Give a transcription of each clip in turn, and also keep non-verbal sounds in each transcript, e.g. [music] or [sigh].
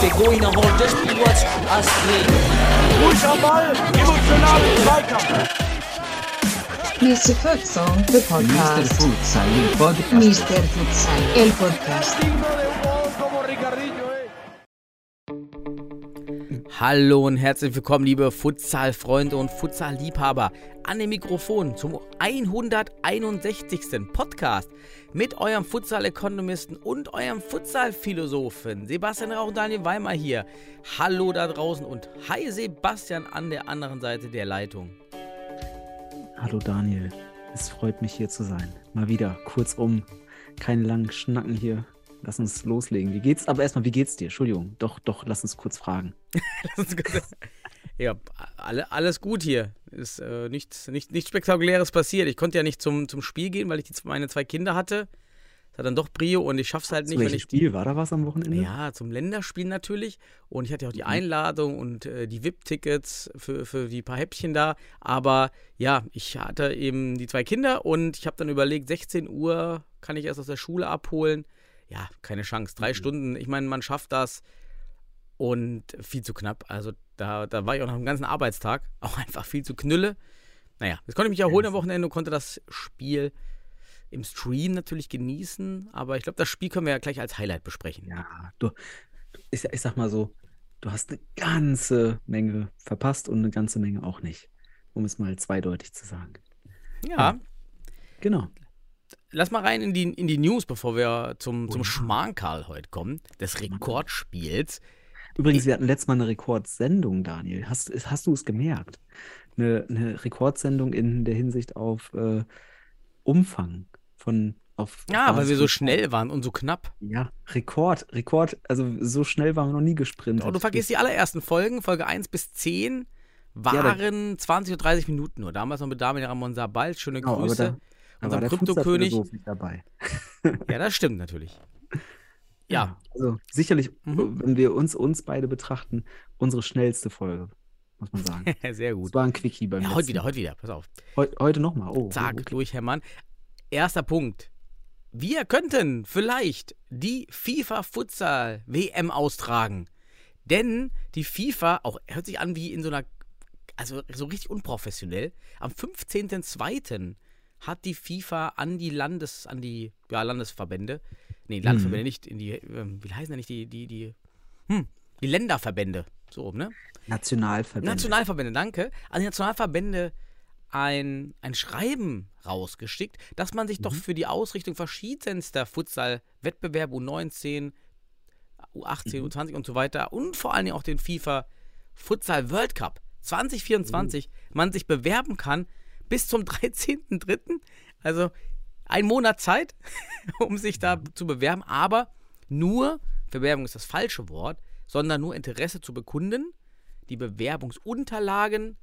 Der Goiner holt das Spiel was Astrid. Ruhig am Ball, Zweikampf. Mr. Futsal, the Mr. podcast. Futsal, el podcast. Mr. Futsal, el podcast. Hallo und herzlich willkommen, liebe Futsal-Freunde und Futsal-Liebhaber, an dem Mikrofon zum 161. Podcast mit eurem Futsal-Ökonomisten und eurem Futsal-Philosophen Sebastian Rauch und Daniel Weimar hier. Hallo da draußen und hi Sebastian an der anderen Seite der Leitung. Hallo Daniel, es freut mich hier zu sein. Mal wieder, kurzum, keine langen Schnacken hier. Lass uns loslegen. Wie geht's? Aber erstmal, wie geht's dir? Entschuldigung. Doch, doch, [laughs] lass uns kurz fragen. ja, alle, alles gut hier. Ist äh, nichts, nicht, nichts Spektakuläres passiert. Ich konnte ja nicht zum, zum Spiel gehen, weil ich die, meine zwei Kinder hatte. Das hat dann doch Brio und ich schaff's halt Zu nicht, ich Spiel? War da was am Wochenende? Ja, zum Länderspiel natürlich. Und ich hatte ja auch die Mhm. Einladung und äh, die VIP-Tickets für, für die paar Häppchen da. Aber ja, ich hatte eben die zwei Kinder und ich habe dann überlegt, 16 Uhr kann ich erst aus der Schule abholen. Ja, keine Chance. Drei Mhm. Stunden, ich meine, man schafft das. Und viel zu knapp. Also da, da war ich auch nach dem ganzen Arbeitstag [laughs] auch einfach viel zu knülle. Naja, jetzt konnte ich mich erholen am Wochenende und konnte das Spiel im Stream natürlich genießen. Aber ich glaube, das Spiel können wir ja gleich als Highlight besprechen. Ja, du, ich, ich sag mal so, du hast eine ganze Menge verpasst und eine ganze Menge auch nicht. Um es mal zweideutig zu sagen. ja. Genau. Lass mal rein in die, in die News, bevor wir zum, zum ja. Schmankerl heute kommen, des Rekordspiels. Übrigens, wir hatten letztes Mal eine Rekordsendung, Daniel. Hast, hast du es gemerkt? Eine, eine Rekordsendung in der Hinsicht auf äh, Umfang von auf, Ja, weil wir so schnell waren und so knapp. Ja, Rekord, Rekord, also so schnell waren wir noch nie gesprintet. Oh, du vergisst die allerersten Folgen, Folge 1 bis 10 da- waren 20 oder 30 Minuten nur. Damals noch mit Daniel Ramon Sabal, schöne Genau, aber Grüße. da- Da unserem der Kryptokönig. Dabei. Ja, das stimmt natürlich. Ja, Also sicherlich, Mhm. wenn wir uns, uns beide betrachten, unsere schnellste Folge, muss man sagen. [laughs] sehr gut. war ein Quickie beim Ja, letzten. heute wieder, heute wieder, pass auf. Heu, heute nochmal. Oh, Zack, oh, okay. durchhämmern. Erster Punkt. Wir könnten vielleicht die FIFA Futsal WM austragen. Denn die FIFA, auch hört sich an wie in so einer, also so richtig unprofessionell, am 15.02. hat die FIFA an die Landes, an die, ja, Landesverbände, nee, Landesverbände nicht, in die, ähm, wie heißen denn nicht die, die, die, hm, die Länderverbände, so, ne? Nationalverbände. Nationalverbände, danke. An die Nationalverbände ein, ein Schreiben rausgeschickt, dass man sich doch für die Ausrichtung verschiedenster Futsal-Wettbewerbe U19, U18, U20 und so weiter und vor allen Dingen auch den FIFA Futsal World Cup 2024 man sich bewerben kann bis zum [laughs] 13.03. Also ein Monat Zeit, [laughs] um sich da zu bewerben, aber nur, Bewerbung ist das falsche Wort, sondern nur Interesse zu bekunden. Die Bewerbungsunterlagen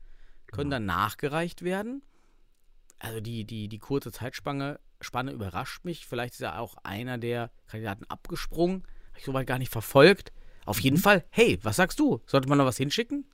können dann nachgereicht werden. Also die, die, die kurze Zeitspanne Spanne überrascht mich. Vielleicht ist ja auch einer der Kandidaten abgesprungen. Habe ich soweit gar nicht verfolgt. Auf jeden Fall, hey, was sagst du? Sollte man noch was hinschicken?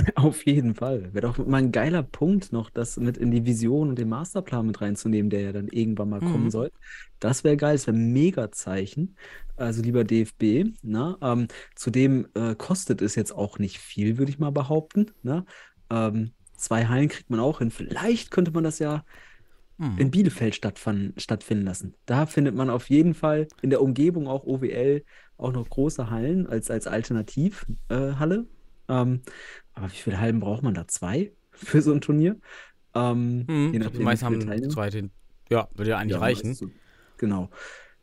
[laughs] Auf jeden Fall. Wäre doch mal ein geiler Punkt, noch das mit in die Vision und den Masterplan mit reinzunehmen, der ja dann irgendwann mal kommen Mhm. soll. Das wäre geil, das wäre ein Mega-Zeichen. Also lieber DFB, ne? Ähm, zudem äh, kostet es jetzt auch nicht viel, würde ich mal behaupten. Ne? Ähm, zwei Hallen kriegt man auch hin. Vielleicht könnte man das ja Hm. in Bielefeld stattfinden lassen. Da findet man auf jeden Fall in der Umgebung auch OWL auch noch große Hallen als, als Alternativhalle. Äh, ähm, aber wie viele Hallen braucht man da? Zwei für so ein Turnier? Ähm, Hm, je die nachdem, wie meisten haben Teilnehmer. zweite. Ja, würde ja eigentlich Ja, reichen. du, genau.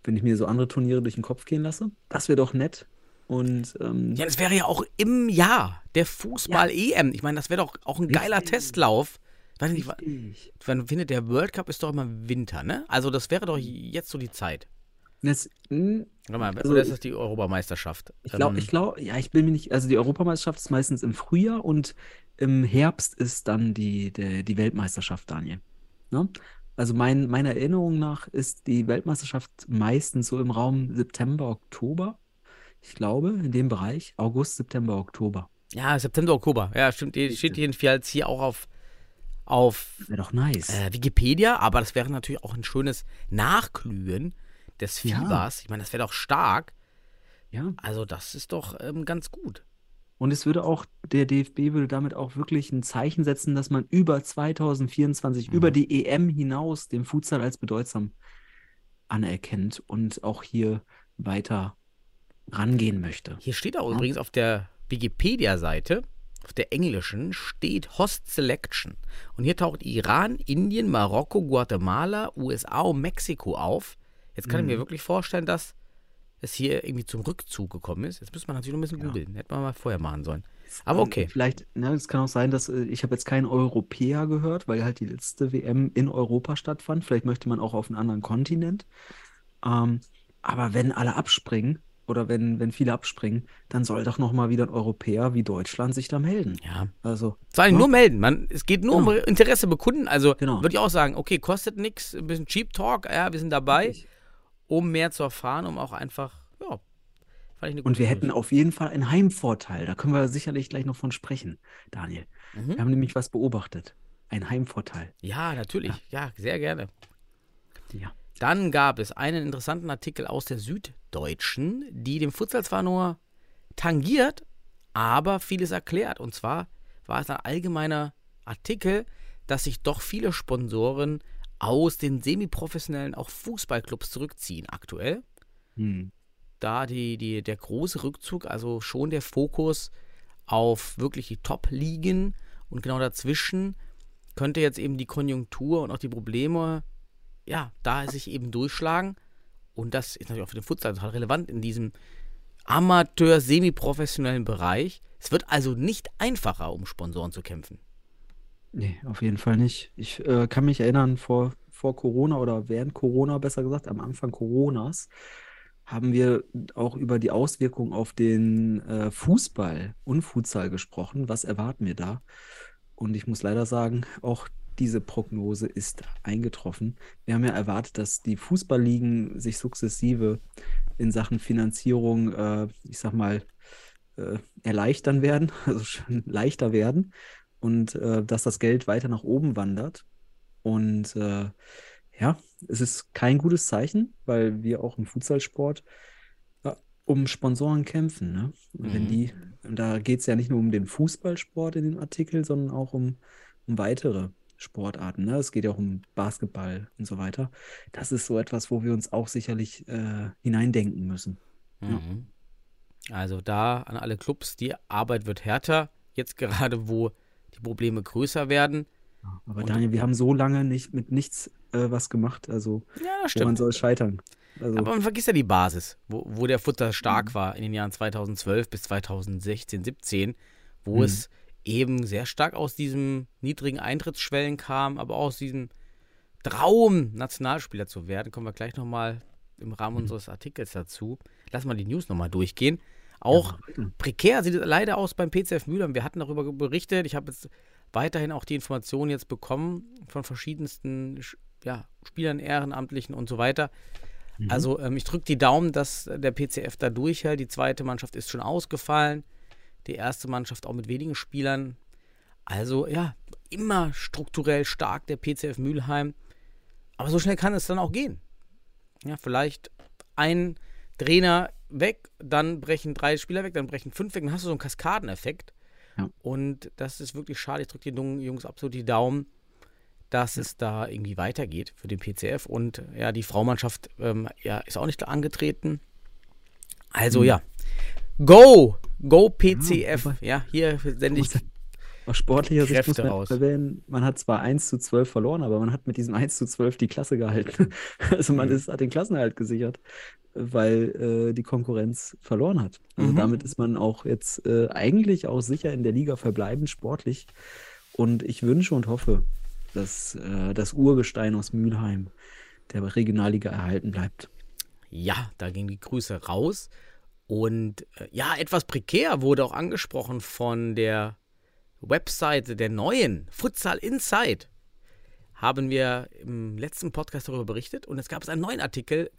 Wenn ich mir so andere Turniere durch den Kopf gehen lasse, das wäre doch nett. Und ähm, Ja, das wäre ja auch im Jahr der Fußball-EM. Ich meine, das wäre doch auch ein geiler Richtig. Testlauf. Ich weiß nicht, wann findet der World Cup ist doch immer im Winter, ne? Also das wäre doch jetzt so die Zeit. Das, mh, Warte mal, Also- oder ist das die Europameisterschaft? Ich glaube, ich glaube, ja, ich bin mir nicht, also die Europameisterschaft ist meistens im Frühjahr und im Herbst ist dann die, der, die Weltmeisterschaft, Daniel. Ne? Also mein, meiner Erinnerung nach ist die Weltmeisterschaft meistens so im Raum September, Oktober. Ich glaube, in dem Bereich, August, September, Oktober. Ja, September, Oktober. Ja, stimmt. Die steht jedenfalls hier auch auf, auf Wäre doch nice. äh, Wikipedia, aber das wäre natürlich auch ein schönes Nachglühen des Ja. Fiebers. Ich meine, das wäre doch stark. ja. Also das ist doch ähm, ganz gut. Und es würde auch, der DFB würde damit auch wirklich ein Zeichen setzen, dass man über 2024, über die EM hinaus den Futsal als bedeutsam anerkennt und auch hier weiter rangehen möchte. Hier steht auch Ja. übrigens auf der Wikipedia-Seite, auf der englischen, steht Host Selection. Und hier taucht Iran, Indien, Marokko, Guatemala, USA und Mexiko auf. Jetzt kann ich mir Mhm. wirklich vorstellen, dass es hier irgendwie zum Rückzug gekommen ist. Jetzt müsste man natürlich noch ein bisschen Ja. googeln. Hätte man mal vorher machen sollen. Aber okay. Vielleicht, ne, es kann auch sein, dass äh, ich habe jetzt keinen Europäer gehört, weil halt die letzte WM in Europa stattfand. Vielleicht möchte man auch auf einen anderen Kontinent. Ähm, aber wenn alle abspringen oder wenn, wenn viele abspringen, dann soll doch noch mal wieder ein Europäer wie Deutschland sich da melden. Ja. Also, Vor allem Ja. nur melden. Man, es geht nur um Genau. Interesse bekunden. Also Genau. würde ich auch sagen, okay, kostet nichts, ein bisschen Cheap Talk, ja, wir sind dabei, Richtig. Um mehr zu erfahren, um auch einfach, ja, fand ich eine Und wir hätten auf jeden Fall einen Heimvorteil. Da können wir sicherlich gleich noch von sprechen, Daniel. Mhm. Wir haben nämlich was beobachtet. Ein Heimvorteil. Ja, natürlich. Ja, sehr gerne. Ja. Dann gab es einen interessanten Artikel aus der Süddeutschen, die dem Futsal zwar nur tangiert, aber vieles erklärt. Und zwar war es ein allgemeiner Artikel, dass sich doch viele Sponsoren aus den semiprofessionellen auch Fußballclubs zurückziehen aktuell. Hm. Da die, die, der große Rückzug, also schon der Fokus auf wirklich die Top-Ligen und genau dazwischen könnte jetzt eben die Konjunktur und auch die Probleme, ja, da sich eben durchschlagen. Und das ist natürlich auch für den Futsal total relevant in diesem amateur-semiprofessionellen Bereich. Es wird also nicht einfacher, um Sponsoren zu kämpfen. Nee, auf jeden Fall nicht. Ich äh, kann mich erinnern, vor, vor Corona oder während Corona, besser gesagt, am Anfang Coronas, haben wir auch über die Auswirkungen auf den äh, Fußball und Futsal gesprochen. Was erwarten wir da? Und ich muss leider sagen, auch diese Prognose ist eingetroffen. Wir haben ja erwartet, dass die Fußballligen sich sukzessive in Sachen Finanzierung, äh, ich sag mal, äh, erleichtern werden, [laughs] also schon leichter werden und äh, dass das Geld weiter nach oben wandert. Und äh, ja, es ist kein gutes Zeichen, weil wir auch im Futsalsport ja, um Sponsoren kämpfen. Ne? Und wenn Mhm. die, da geht es ja nicht nur um den Fußballsport in dem Artikel, sondern auch um, um weitere Sportarten. Ne? Es geht ja auch um Basketball und so weiter. Das ist so etwas, wo wir uns auch sicherlich äh, hineindenken müssen. Ja. Mhm. Also da an alle Clubs, die Arbeit wird härter. Jetzt [laughs] gerade, wo die Probleme größer werden. Aber Und- Daniel, wir haben so lange nicht mit nichts äh, was gemacht. Also Ja, stimmt. soll scheitern? Also, Aber man vergisst ja die Basis, wo, wo der Futter stark war in den Jahren 2012 bis 2016, 17, wo Mhm. es eben sehr stark aus diesem niedrigen Eintrittsschwellen kam, aber auch aus diesem Traum, Nationalspieler zu werden. Kommen wir gleich nochmal im Rahmen unseres Artikels dazu. Lass mal die News nochmal durchgehen. Auch bitte. prekär sieht es leider aus beim PCF Mühlheim. Wir hatten darüber berichtet. Ich habe jetzt weiterhin auch die Informationen jetzt bekommen von verschiedensten Sch- ja, Spielern, Ehrenamtlichen und so weiter. Mhm. Also ähm, ich drücke die Daumen, dass der PCF da durchhält. Die zweite Mannschaft ist schon ausgefallen. Die erste Mannschaft auch mit wenigen Spielern. Also ja, immer strukturell stark der PCF Mülheim. Aber so schnell kann es dann auch gehen. Ja, vielleicht ein Trainer weg, dann brechen drei Spieler weg, dann brechen fünf weg, dann hast du so einen Kaskadeneffekt. Ja. Und das ist wirklich schade. Ich drücke den jungen Jungs absolut die Daumen, dass es da irgendwie weitergeht für den PCF. Und ja, die Fraumannschaft ähm, ja, ist auch nicht angetreten. Also Mhm. ja, go, go PCF. Ja, hier sende ich. Aus sportlicher Sicht muss man raus. erwähnen, man hat zwar 1 zu 12 verloren, aber man hat mit diesem 1 zu 12 die Klasse gehalten. [laughs] Also man Mhm. ist, hat den Klassenerhalt gesichert, weil äh, die Konkurrenz verloren hat. Also Mhm. damit ist man auch jetzt äh, eigentlich auch sicher in der Liga verbleibend sportlich. Und ich wünsche und hoffe, dass äh, das Urgestein aus Mülheim der Regionalliga erhalten bleibt. Ja, da gingen die Grüße raus. Und äh, ja, etwas prekär wurde auch angesprochen von der Webseite der neuen Futsal Inside. Haben wir im letzten Podcast darüber berichtet und es gab einen neuen Artikel,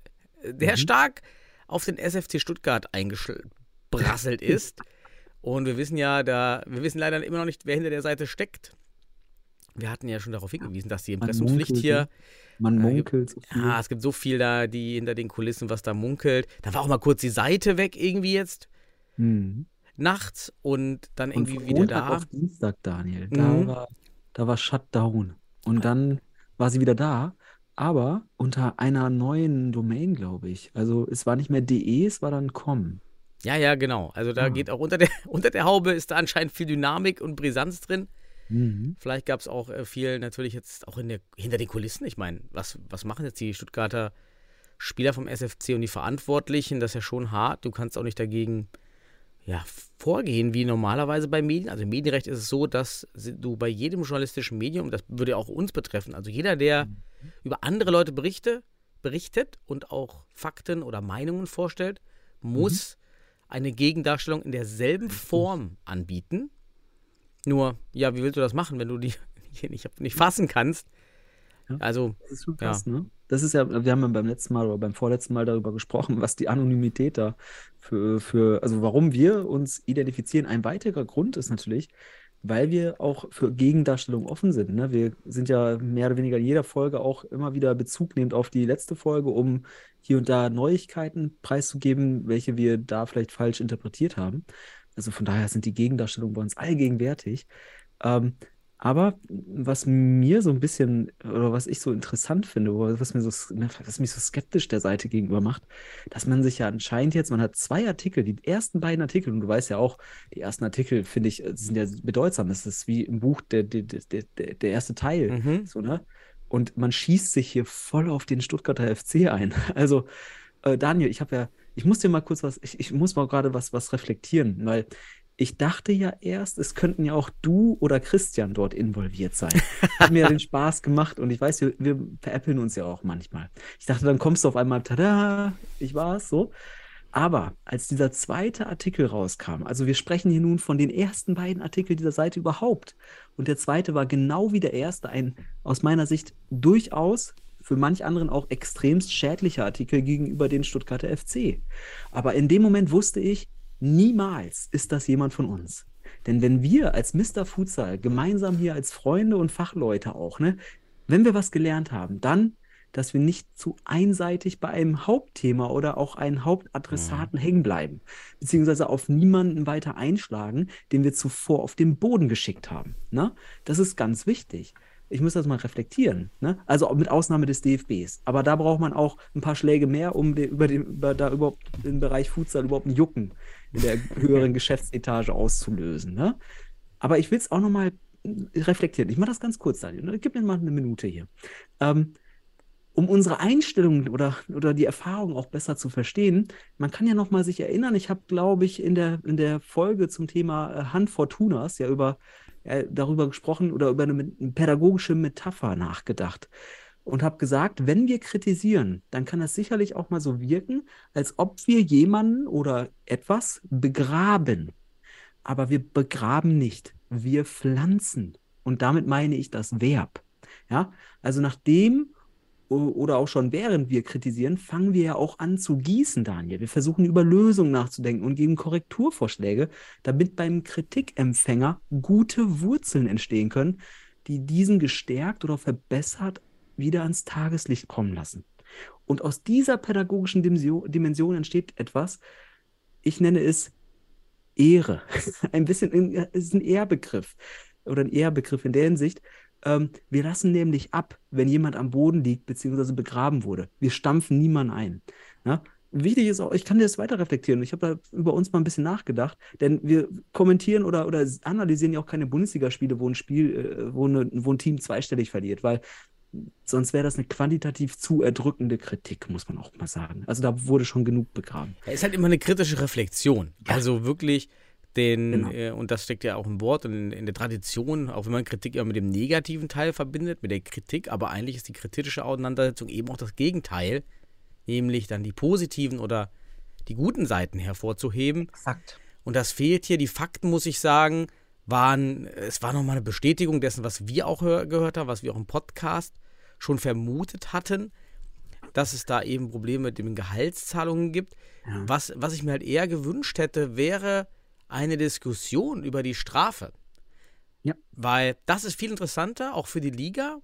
der Mhm. stark auf den SFC Stuttgart eingebrasselt [laughs] ist. Und wir wissen ja, da, wir wissen leider immer noch nicht, wer hinter der Seite steckt. wir hatten ja schon darauf hingewiesen, dass die Impressumspflicht hier ne? Man Äh, munkelt so viel. Ja, es gibt so viel da, die hinter den Kulissen was da munkelt. Da war auch mal kurz die Seite weg irgendwie jetzt Mhm. Nachts und dann Und irgendwie von wieder da. auf Dienstag, Daniel, da Mhm. war, da war Shutdown. Und dann war sie wieder da, aber unter einer neuen Domain, glaube ich. Also es war nicht mehr de, es war dann com. Ja, ja, genau. Also da Ah. geht auch unter der, [laughs] unter der Haube ist da anscheinend viel Dynamik und Brisanz drin. Mhm. Vielleicht gab es auch äh, viel natürlich jetzt auch der, hinter den Kulissen. Ich meine, was, was machen jetzt die Stuttgarter Spieler vom SFC und die Verantwortlichen? Das ist ja schon hart. Du kannst auch nicht dagegen ja, vorgehen wie normalerweise bei Medien. Also im Medienrecht ist es so, dass du bei jedem journalistischen Medium, das würde auch uns betreffen, also jeder, der über andere Leute berichte, berichtet und auch Fakten oder Meinungen vorstellt, muss eine Gegendarstellung in derselben Form anbieten. Nur, ja, wie willst du das machen, wenn du die [laughs] hier nicht, nicht fassen kannst? Ja. Also, Das ist schon Ja. krass, ne? Das ist ja, wir haben ja beim letzten Mal oder beim vorletzten Mal darüber gesprochen, was die Anonymität da für, für, also warum wir uns identifizieren. Ein weiterer Grund ist natürlich, weil wir auch für Gegendarstellung offen sind. Ne? Wir sind ja mehr oder weniger in jeder Folge auch immer wieder Bezug nehmend auf die letzte Folge, um hier und da Neuigkeiten preiszugeben, welche wir da vielleicht falsch interpretiert haben. Also von daher sind die Gegendarstellungen bei uns allgegenwärtig. Ähm, aber was mir so ein bisschen, oder was ich so interessant finde, was mir so, ne, was mich so skeptisch der Seite gegenüber macht, dass man sich ja anscheinend jetzt, man hat zwei Artikel, die ersten beiden Artikel, und du weißt ja auch, die ersten Artikel, finde ich, sind ja bedeutsam. Das ist wie im Buch der, der, der, der, der erste Teil. mhm. So, ne? Und man schießt sich hier voll auf den Stuttgarter FC ein. [laughs] Also, äh, Daniel, ich habe ja, ich muss dir mal kurz was, ich, ich muss mal gerade was, was reflektieren, weil ich dachte ja erst, es könnten ja auch du oder Christian dort involviert sein. Hat mir ja den [laughs] Spaß gemacht und ich weiß, wir, wir veräppeln uns ja auch manchmal. Ich dachte, dann kommst du auf einmal, tada, ich war's, so. Aber als dieser zweite Artikel rauskam, also wir sprechen hier nun von den ersten beiden Artikeln dieser Seite überhaupt. Und der zweite war genau wie der erste ein aus meiner Sicht durchaus für manch anderen auch extremst schädlicher Artikel gegenüber den Stuttgarter FC. Aber in dem Moment wusste ich, niemals ist das jemand von uns. Denn wenn wir als Mr. Futsal gemeinsam hier als Freunde und Fachleute auch, ne, wenn wir was gelernt haben, dann, dass wir nicht zu einseitig bei einem Hauptthema oder auch einen Hauptadressaten hängen bleiben, beziehungsweise auf niemanden weiter einschlagen, den wir zuvor auf den Boden geschickt haben. Ne? Das ist ganz wichtig. Ich muss das mal reflektieren. Ne? Also mit Ausnahme des DFBs. Aber da braucht man auch ein paar Schläge mehr, um über den, über, da überhaupt im Bereich Futsal überhaupt ein Jucken in der höheren Geschäftsetage auszulösen. Ne? Aber ich will es auch nochmal reflektieren. Ich mache das ganz kurz, Daniel. ne? Gib mir mal eine Minute hier. Ähm, um unsere Einstellung oder, oder die Erfahrung auch besser zu verstehen, man kann ja noch mal sich erinnern, ich habe, glaube ich, in der, in der Folge zum Thema äh, Hand Fortunas ja über äh, darüber gesprochen oder über eine pädagogische Metapher nachgedacht und habe gesagt, wenn wir kritisieren, dann kann das sicherlich auch mal so wirken, als ob wir jemanden oder etwas begraben. Aber wir begraben nicht, wir pflanzen. Und damit meine ich das Verb. Ja, also nachdem oder auch schon während wir kritisieren, fangen wir ja auch an zu gießen, Daniel. Wir versuchen über Lösungen nachzudenken und geben Korrekturvorschläge, damit beim Kritikempfänger gute Wurzeln entstehen können, die diesen gestärkt oder verbessert wieder ans Tageslicht kommen lassen. Und aus dieser pädagogischen Dimension, entsteht etwas, ich nenne es Ehre. [laughs] Ein bisschen, ist ein Ehrbegriff oder ein Ehrbegriff in der Hinsicht, ähm, wir lassen nämlich ab, wenn jemand am Boden liegt bzw. begraben wurde. Wir stampfen niemanden ein. Ja? Wichtig ist auch, ich kann das weiter reflektieren. Ich habe da über uns mal ein bisschen nachgedacht, denn wir kommentieren oder, oder analysieren ja auch keine Bundesligaspiele, wo ein Spiel, äh, wo, eine, wo ein Team zweistellig verliert, weil sonst wäre das eine quantitativ zu erdrückende Kritik, muss man auch mal sagen. Also da wurde schon genug begraben. Es ist halt immer eine kritische Reflexion. Ja. Also wirklich den, Genau. äh, und das steckt ja auch im Wort und in, in der Tradition, auch wenn man Kritik immer mit dem negativen Teil verbindet, mit der Kritik, aber eigentlich ist die kritische Auseinandersetzung eben auch das Gegenteil, nämlich dann die positiven oder die guten Seiten hervorzuheben. Exakt. Und das fehlt hier. Die Fakten, muss ich sagen, waren, es war nochmal eine Bestätigung dessen, was wir auch hör, gehört haben, was wir auch im Podcast schon vermutet hatten, dass es da eben Probleme mit den Gehaltszahlungen gibt. Ja. Was, was ich mir halt eher gewünscht hätte, wäre eine Diskussion über die Strafe. Ja. Weil das ist viel interessanter, auch für die Liga,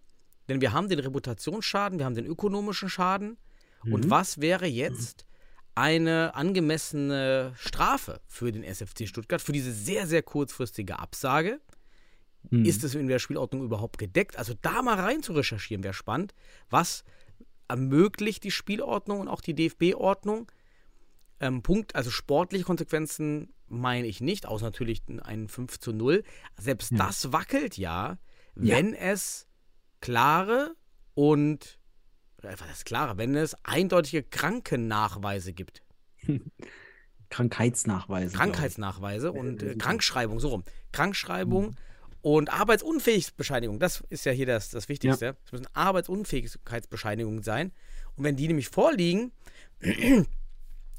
denn wir haben den Reputationsschaden, wir haben den ökonomischen Schaden. Und Mhm. was wäre jetzt eine angemessene Strafe für den SFC Stuttgart für diese sehr, sehr kurzfristige Absage? Mhm. Ist es in der Spielordnung überhaupt gedeckt? Also da mal rein zu recherchieren wäre spannend. Was ermöglicht die Spielordnung und auch die DFB-Ordnung? Ähm, Punkt, also sportliche Konsequenzen meine ich nicht, außer natürlich ein 5 zu 0. Selbst Ja. das wackelt ja, Ja. wenn es klare und äh, was ist klare, wenn es eindeutige Krankennachweise gibt. [laughs] Krankheitsnachweise. Krankheitsnachweise und äh, sind Krankschreibung, so rum. Krankschreibung und Arbeitsunfähigkeitsbescheinigung, das ist ja hier das, das Wichtigste. Es müssen Arbeitsunfähigkeitsbescheinigungen sein. Und wenn die nämlich vorliegen, [clears throat]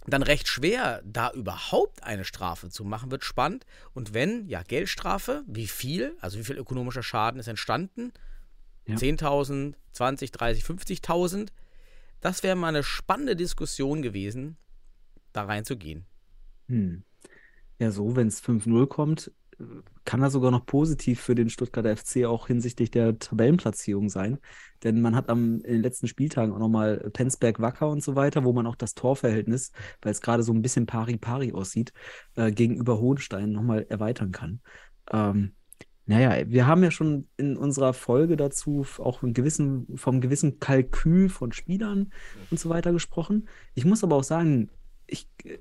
dann recht schwer, da überhaupt eine Strafe zu machen, wird spannend. Und wenn, ja, Geldstrafe, wie viel, also wie viel ökonomischer Schaden ist entstanden? Ja. 10.000, 20, 30, 50.000. Das wäre mal eine spannende Diskussion gewesen, da reinzugehen. Hm. Ja, so, wenn es 5-0 kommt, kann das sogar noch positiv für den Stuttgarter FC auch hinsichtlich der Tabellenplatzierung sein. Denn man hat am, in den letzten Spieltagen auch nochmal Penzberg Wacker und so weiter, wo man auch das Torverhältnis, weil es gerade so ein bisschen pari-pari aussieht, äh, gegenüber Hohenstein nochmal erweitern kann. Ähm, naja, wir haben ja schon in unserer Folge dazu auch einen gewissen, vom gewissen Kalkül von Spielern und so weiter gesprochen. Ich muss aber auch sagen, ich, äh,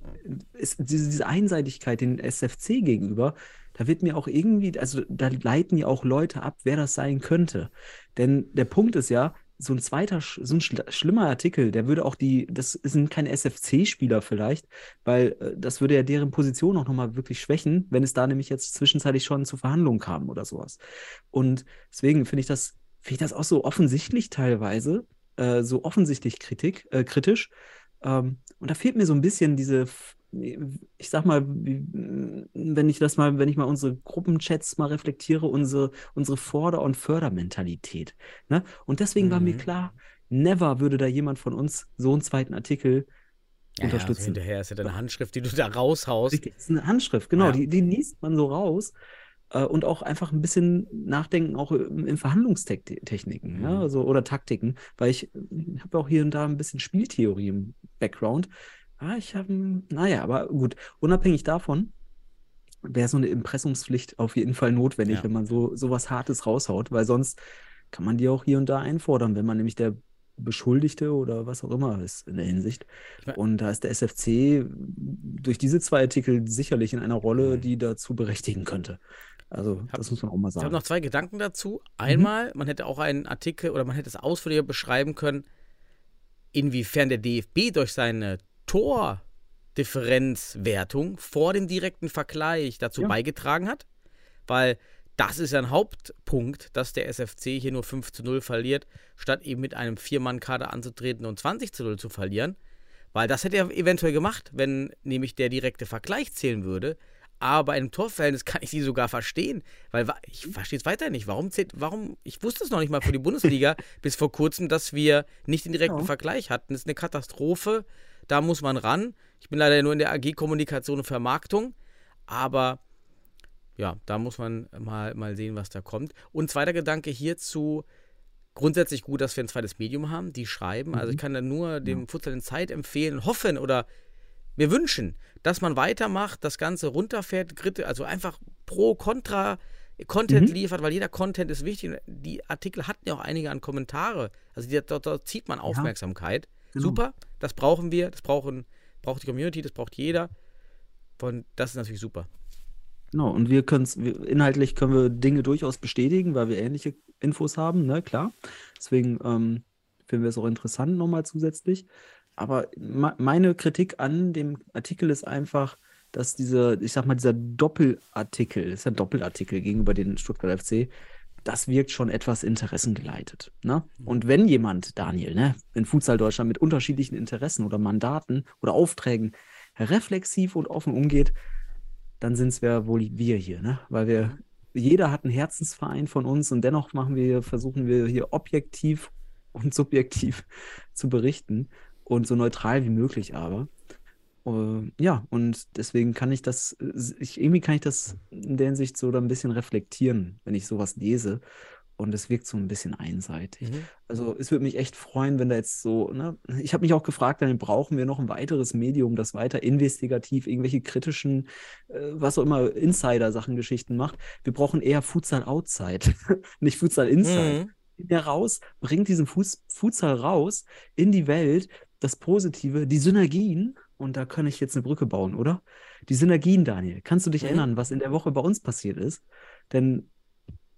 diese, diese Einseitigkeit den SFC gegenüber, da wird mir auch irgendwie, also da leiten ja auch Leute ab, wer das sein könnte. Denn der Punkt ist ja, so ein zweiter, so ein schl schlimmer Artikel, der würde auch die, das sind keine SFC-Spieler vielleicht, weil äh, das würde ja deren Position auch nochmal wirklich schwächen, wenn es da nämlich jetzt zwischenzeitlich schon zu Verhandlungen kam oder sowas. Und deswegen finde ich das, finde ich das auch so offensichtlich teilweise, äh, so offensichtlich Kritik, äh, kritisch. Ähm, und da fehlt mir so ein bisschen diese, ich sag mal, wenn ich das mal, wenn ich mal unsere Gruppenchats mal reflektiere, unsere, unsere Forder- und Fördermentalität. Ne? Und deswegen war mir Mhm. klar, never würde da jemand von uns so einen zweiten Artikel Ja, ja, also unterstützen. hinterher ist ja deine Handschrift, die du da raushaust. Richtig, das ist eine Handschrift, genau, Ja. die, die liest man so raus. äh, Und auch einfach ein bisschen nachdenken, auch in in Verhandlungstechniken, Mhm. ja, also, oder Taktiken, weil ich habe auch hier und da ein bisschen Spieltheorie im Background. Ah, ich habe, naja, aber gut, unabhängig davon wäre so eine Impressumspflicht auf jeden Fall notwendig, Ja. wenn man so sowas Hartes raushaut, weil sonst kann man die auch hier und da einfordern, wenn man nämlich der Beschuldigte oder was auch immer ist in der Hinsicht. Und da ist der SFC durch diese zwei Artikel sicherlich in einer Rolle, Mhm. die dazu berechtigen könnte. Also, Hab- das muss man auch mal Ich habe sagen. noch zwei Gedanken dazu. Mhm. Einmal, man hätte auch einen Artikel oder man hätte es ausführlicher beschreiben können, inwiefern der DFB durch seine Tordifferenzwertung vor dem direkten Vergleich dazu Ja. beigetragen hat. Weil das ist ja ein Hauptpunkt, dass der SFC hier nur 5 zu 0 verliert, statt eben mit einem Vier-Mann-Kader anzutreten und 20 zu 0 zu verlieren. Weil das hätte er eventuell gemacht, wenn nämlich der direkte Vergleich zählen würde. Aber bei einem Torverhältnis [laughs] kann ich sie sogar verstehen. Weil ich verstehe es weiter nicht. Warum zählt, warum, ich wusste es noch nicht mal für die Bundesliga [laughs] bis vor kurzem, dass wir nicht den direkten Ja. Vergleich hatten. Das ist eine Katastrophe. Da muss man ran. Ich bin leider nur in der AG Kommunikation und Vermarktung. Aber ja, da muss man mal, mal sehen, was da kommt. Und zweiter Gedanke hierzu, grundsätzlich gut, dass wir ein zweites Medium haben, die schreiben. Also ich kann da nur dem Futsal in Zeit empfehlen, hoffen oder mir wünschen, dass man weitermacht, das Ganze runterfährt, Gritte, also einfach pro, contra Content Mhm. liefert, weil jeder Content ist wichtig. Die Artikel hatten ja auch einige an Kommentare. Also die, dort, dort zieht man Aufmerksamkeit. genau. Super, das brauchen wir, das brauchen, braucht die Community, das braucht jeder. Und das ist natürlich super. Genau, und wir können es, inhaltlich können wir Dinge durchaus bestätigen, weil wir ähnliche Infos haben, ne, klar. Deswegen ähm, finden wir es auch interessant nochmal zusätzlich. Aber meine Kritik an dem Artikel ist einfach, dass dieser, ich sag mal, dieser Doppelartikel, das ist ein Doppelartikel gegenüber den Stuttgart FC, das wirkt schon etwas interessengeleitet. Ne? Und wenn jemand, Daniel, ne, in Futsal Deutschland mit unterschiedlichen Interessen oder Mandaten oder Aufträgen reflexiv und offen umgeht, dann sind es ja wohl wir hier, ne? Weil wir, jeder hat einen Herzensverein von uns und dennoch machen wir, versuchen wir hier objektiv und subjektiv [laughs] zu berichten und so neutral wie möglich aber. Äh, ja, und deswegen kann ich das, ich, irgendwie kann ich das in der Hinsicht so da ein bisschen reflektieren, wenn ich sowas lese. Und es wirkt so ein bisschen einseitig. Mhm. Also es würde mich echt freuen, wenn da jetzt so, ne, ich habe mich auch gefragt, dann brauchen wir noch ein weiteres Medium, das weiter investigativ irgendwelche kritischen, äh, was auch immer, Insider-Sachen, Geschichten macht. Wir brauchen eher Futsal Outside, [laughs] nicht Futsal Inside. Mhm. Der raus, bringt diesen Fuß, Futsal raus in die Welt, das Positive, die Synergien. Und da kann ich jetzt eine Brücke bauen, oder? Die Synergien, Daniel. Kannst du dich Mhm. erinnern, was in der Woche bei uns passiert ist? Denn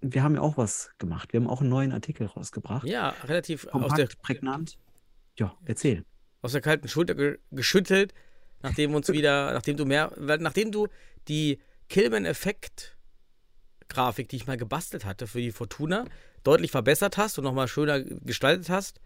wir haben ja auch was gemacht. Wir haben auch einen neuen Artikel rausgebracht. Ja, relativ aus Kompakt, der, prägnant. Ja, erzähl. aus der kalten Schulter ge geschüttelt, nachdem uns wieder, [laughs] nachdem du mehr, nachdem du die Killman-Effekt-Grafik, die ich mal gebastelt hatte für die Fortuna, deutlich verbessert hast und nochmal schöner gestaltet hast.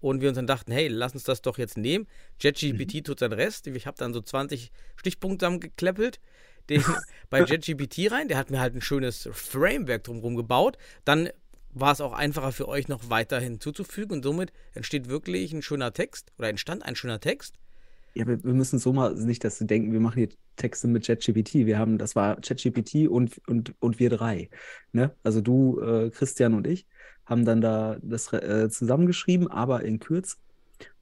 Und wir uns dann dachten, hey, lass uns das doch jetzt nehmen. JetGPT tut seinen Rest. Ich habe dann so 20 Stichpunkte zusammengekleppelt. Den [laughs] bei JetGPT rein. Der hat mir halt ein schönes Framework drumherum gebaut. Dann war es auch einfacher für euch noch weiter hinzuzufügen und somit entsteht wirklich ein schöner Text oder entstand ein schöner Text. Ja, wir, wir müssen so mal nicht, dass sie denken, wir machen hier Texte mit ChatGPT. Wir haben, das war ChatGPT und, und, und wir drei. Ne? Also du, äh, Christian und ich haben dann da das äh, zusammengeschrieben, aber in Kürz.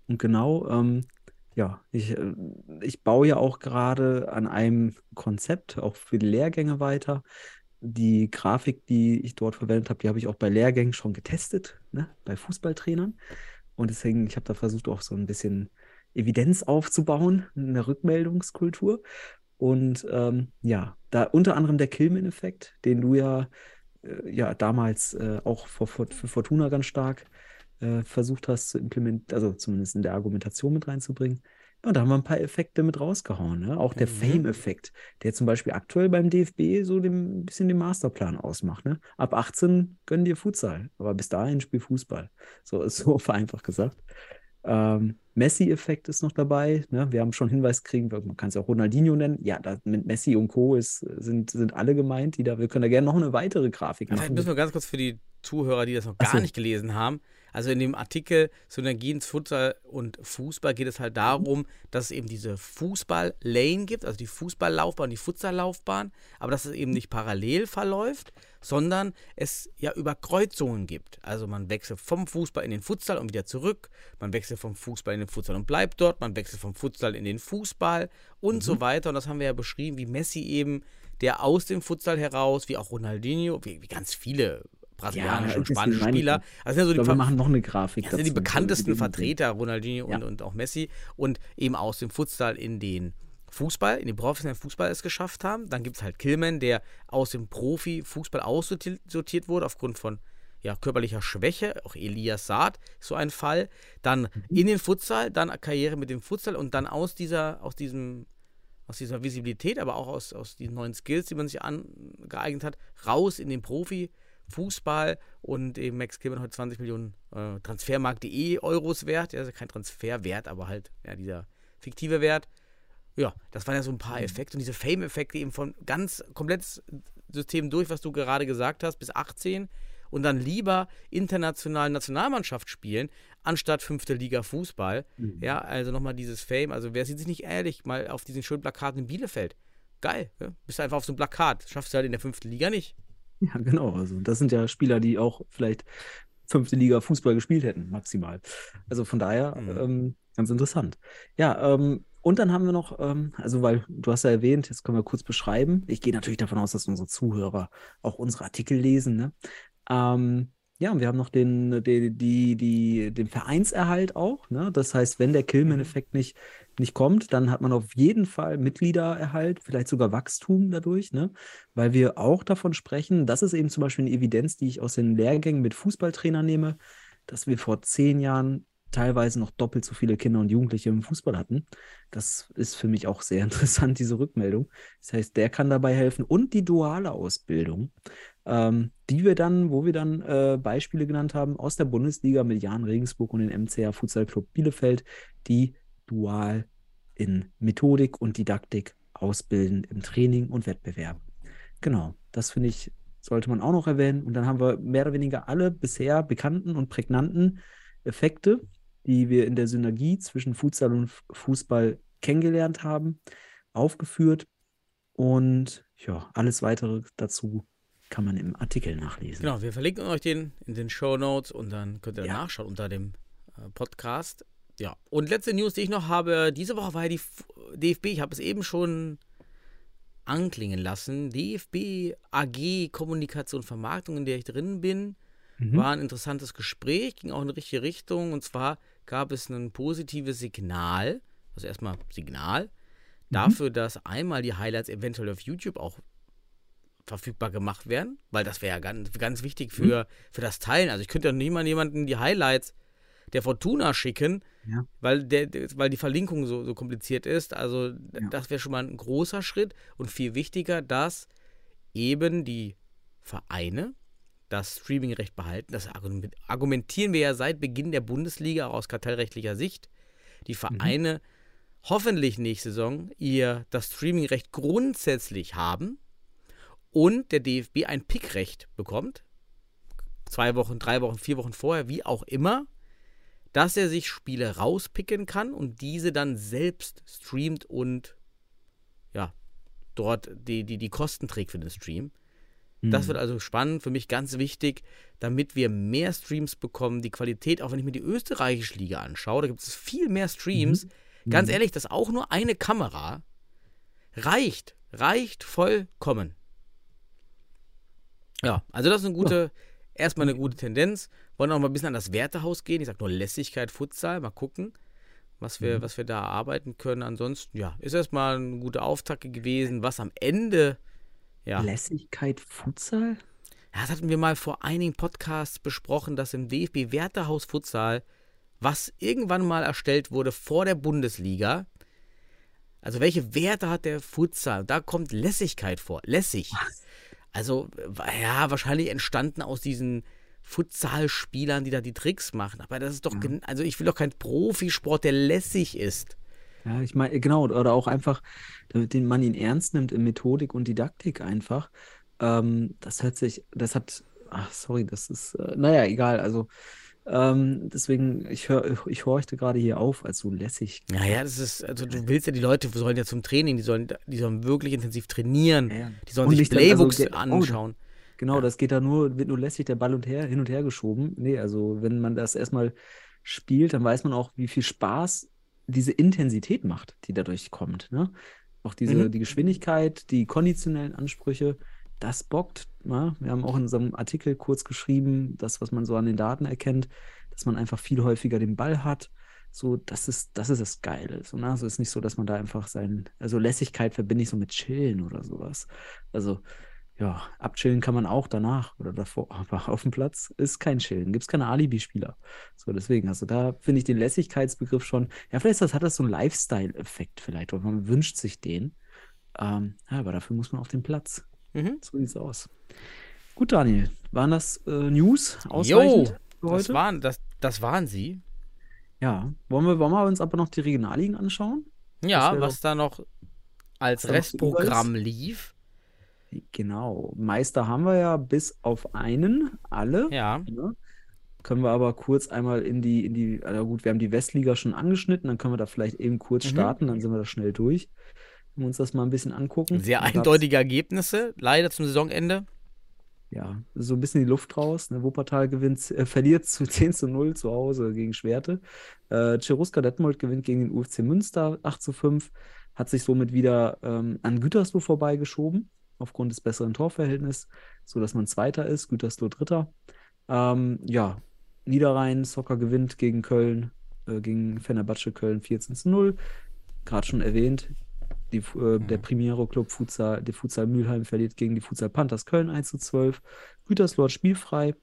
Und genau, ähm, ja, ich, äh, ich baue ja auch gerade an einem Konzept, auch für die Lehrgänge weiter. Die Grafik, die ich dort verwendet habe, die habe ich auch bei Lehrgängen schon getestet, ne? bei Fußballtrainern. Und deswegen, ich habe da versucht, auch so ein bisschen Evidenz aufzubauen, eine Rückmeldungskultur. Und ähm, ja, da unter anderem der Killman-Effekt, den du ja, ja damals äh, auch für, für Fortuna ganz stark äh, versucht hast zu implementieren, also zumindest in der Argumentation mit reinzubringen. Ja, und da haben wir ein paar Effekte mit rausgehauen. Ne? Auch der Mhm. Fame-Effekt, der zum Beispiel aktuell beim DFB so dem, ein bisschen den Masterplan ausmacht. Ne? Ab 18 gönn dir Futsal, aber bis dahin spiel Fußball. So ist [laughs] so vereinfacht gesagt. Ähm, Messi-Effekt ist noch dabei. Ne? Wir haben schon Hinweis gekriegt, man kann es auch Ronaldinho nennen. Ja, da, mit Messi und Co. Ist, sind, sind alle gemeint, die da, wir können da gerne noch eine weitere Grafik Vielleicht machen. müssen wir ganz kurz für die Zuhörer, die das noch gar so. nicht gelesen haben. Also in dem Artikel Synergien Futsal und Fußball geht es halt darum, dass es eben diese Fußball-Lane gibt, also die Fußballlaufbahn und die Futsallaufbahn, aber dass es eben nicht parallel verläuft, sondern es ja Überkreuzungen gibt. Also man wechselt vom Fußball in den Futsal und wieder zurück, man wechselt vom Fußball in den Futsal und bleibt dort, man wechselt vom Futsal in den Fußball und so weiter. Und das haben wir ja beschrieben, wie Messi eben, der aus dem Futsal heraus, wie auch Ronaldinho, wie, wie ganz viele brasilianische Ja, und deswegen spanische meine ich Spieler. Also das sind ja so die, glaube, wir machen noch eine Grafik das sind die dazu. bekanntesten Vertreter, Ronaldinho und, Ja. und auch Messi. Und eben aus dem Futsal in den Fußball, in den professionellen Fußball es geschafft haben. Dann gibt es halt Killman, der aus dem Profi-Fußball aussortiert wurde aufgrund von ja, körperlicher Schwäche. Auch Elias Saad ist so ein Fall. Dann in den Futsal, dann Karriere mit dem Futsal und dann aus dieser, aus diesem aus dieser Visibilität, aber auch aus, aus diesen neuen Skills, die man sich angeeignet hat, raus in den Profi-Fußball und eben Max Kilman heute 20 Millionen äh, Transfermarkt.de Euros wert. Ja, also kein Transferwert, aber halt ja, dieser fiktive Wert. Ja, das waren ja so ein paar Effekte und diese Fame-Effekte eben von ganz komplettes System durch, was du gerade gesagt hast, bis 18 und dann lieber international Nationalmannschaft spielen, anstatt fünfte Liga Fußball. Ja, also nochmal dieses Fame. Also wer sieht sich nicht ehrlich mal auf diesen schönen Plakaten in Bielefeld? Geil, ja? bist du einfach auf so einem Plakat. Schaffst du halt in der fünften Liga nicht. Ja, genau. Also das sind ja Spieler, die auch vielleicht fünfte Liga Fußball gespielt hätten, maximal. Also von daher Mhm. ähm, ganz interessant. Ja, ähm, und dann haben wir noch, ähm, also weil du hast ja erwähnt, jetzt können wir kurz beschreiben. Ich gehe natürlich davon aus, dass unsere Zuhörer auch unsere Artikel lesen. Ne? Ähm, ja, und wir haben noch den, die, die, die, den Vereinserhalt auch. Ne? Das heißt, wenn der Killman-Effekt nicht, nicht kommt, dann hat man auf jeden Fall Mitgliedererhalt, vielleicht sogar Wachstum dadurch, ne? weil wir auch davon sprechen, das ist eben zum Beispiel eine Evidenz, die ich aus den Lehrgängen mit Fußballtrainern nehme, dass wir vor zehn Jahren teilweise noch doppelt so viele Kinder und Jugendliche im Fußball hatten. Das ist für mich auch sehr [laughs] interessant, diese Rückmeldung. Das heißt, der kann dabei helfen. Und die duale Ausbildung, ähm, die wir dann, wo wir dann äh, Beispiele genannt haben aus der Bundesliga mit Jan Regensburg und den MCR Futsal Club Bielefeld, die dual in Methodik und Didaktik ausbilden im Training und Wettbewerb. Genau, das finde ich, sollte man auch noch erwähnen. Und dann haben wir mehr oder weniger alle bisher bekannten und prägnanten Effekte, die wir in der Synergie zwischen Futsal und Fußball kennengelernt haben, aufgeführt. Und ja, alles weitere dazu kann man im Artikel nachlesen. Genau, wir verlinken euch den in den Show Notes und dann könnt ihr Ja. nachschauen unter dem äh, Podcast. Ja, und letzte News, die ich noch habe, diese Woche war ja die DFB, ich habe es eben schon anklingen lassen. DFB AG Kommunikation und Vermarktung, in der ich drin bin, Mhm. war ein interessantes Gespräch, ging auch in die richtige Richtung. Und zwar gab es ein positives Signal, also erstmal Signal, dafür, dass einmal die Highlights eventuell auf YouTube auch verfügbar gemacht werden, weil das wäre ja ganz, ganz wichtig für, für das Teilen. Also ich könnte ja niemand jemanden die Highlights der Fortuna schicken, Ja. weil, der, weil die Verlinkung so, so kompliziert ist. Also das wäre schon mal ein großer Schritt und viel wichtiger, dass eben die Vereine das Streamingrecht behalten. Das argument- argumentieren wir ja seit Beginn der Bundesliga aus kartellrechtlicher Sicht. Die Vereine hoffentlich nächste Saison ihr das Streamingrecht grundsätzlich haben und der DFB ein Pickrecht bekommt. Zwei Wochen, drei Wochen, vier Wochen vorher, wie auch immer, dass er sich Spiele rauspicken kann und diese dann selbst streamt und ja, dort die, die, die Kosten trägt für den Stream. Das wird also spannend, für mich ganz wichtig, damit wir mehr Streams bekommen. Die Qualität, auch wenn ich mir die österreichische Liga anschaue, da gibt es viel mehr Streams. Ganz ehrlich, dass auch nur eine Kamera reicht, reicht vollkommen. Ja, also das ist eine gute, erstmal eine gute Tendenz. Wollen auch mal ein bisschen an das Wertehaus gehen. Ich sag nur Lässigkeit, Futsal, mal gucken, was wir, was wir da erarbeiten können. Ansonsten, ja, ist erstmal ein guter Auftakt gewesen. Was am Ende, ja. Lässigkeit Futsal? Ja, das hatten wir mal vor einigen Podcasts besprochen, dass im DFB Wertehaus Futsal, was irgendwann mal erstellt wurde vor der Bundesliga, also welche Werte hat der Futsal? Da kommt Lässigkeit vor. Lässig. Also, ja, wahrscheinlich entstanden aus diesen Futsalspielern, die da die Tricks machen. Aber das ist doch, gen- also ich will doch kein Profisport, der lässig ist. Ja, ich meine, genau, oder auch einfach, damit den man ihn ernst nimmt in Methodik und Didaktik einfach. Ähm, das hört sich, das hat, ach, sorry, das ist, äh, naja, egal, also ähm, deswegen, ich hör, ich horchte gerade hier auf, als so lässig. Naja, das ist, also du willst ja, die Leute sollen ja zum Training, die sollen, die sollen wirklich intensiv trainieren. Ja, ja. Die sollen Und sich also Playbooks oh, anschauen. Genau, das geht da nur, wird nur lässig der Ball und her, hin und her geschoben. Nee, also wenn man das erstmal spielt, dann weiß man auch, wie viel Spaß diese Intensität macht, die dadurch kommt. Ne? Auch diese, Mhm. die Geschwindigkeit, die konditionellen Ansprüche, das bockt. Ne? Wir haben auch in unserem Artikel kurz geschrieben, das, was man so an den Daten erkennt, dass man einfach viel häufiger den Ball hat. So, das ist, das ist das Geile. So, ne? Also ist nicht so, dass man da einfach sein, also Lässigkeit verbinde ich so mit Chillen oder sowas. Also, ja, abchillen kann man auch danach oder davor, [laughs] aber auf dem Platz ist kein Chillen, gibt es keine Alibi-Spieler. So, deswegen, also da finde ich den Lässigkeitsbegriff schon, ja, vielleicht das, hat das so einen Lifestyle-Effekt vielleicht, oder man wünscht sich den. Ähm, ja, aber dafür muss man auf den Platz. Mhm. So sieht's aus. Gut, Daniel, waren das äh, News Jo, ausreichend für das waren, das, das waren sie. Ja, wollen wir, wollen wir uns aber noch die Regionalligen anschauen? Ja, was da noch als Restprogramm lief. Genau, Meister haben wir ja bis auf einen, alle. Ja. Ne? Können wir aber kurz einmal in die, in die, also gut, wir haben die Westliga schon angeschnitten, dann können wir da vielleicht eben kurz Mhm. starten, dann sind wir da schnell durch. Wenn wir uns das mal ein bisschen angucken. Sehr eindeutige Ergebnisse, leider zum Saisonende. Ja, so ein bisschen die Luft raus. Ne? Wuppertal gewinnt, äh, verliert zu [laughs] 10 zu 0 zu Hause gegen Schwerte. Äh, Cheruska Detmold gewinnt gegen den UFC Münster 8 zu 5, hat sich somit wieder ähm, an Gütersloh vorbeigeschoben, aufgrund des besseren Torverhältnisses, sodass man Zweiter ist, Gütersloh Dritter. Ähm, ja, Niederrhein, Soccer gewinnt gegen Köln, äh, gegen Fenerbahce Köln 14 zu 0. Gerade schon erwähnt, die, äh, der Primero Club Futsal, der Futsal Mülheim verliert gegen die Futsal Panthers Köln 1 zu 12. Gütersloh hat spielfrei.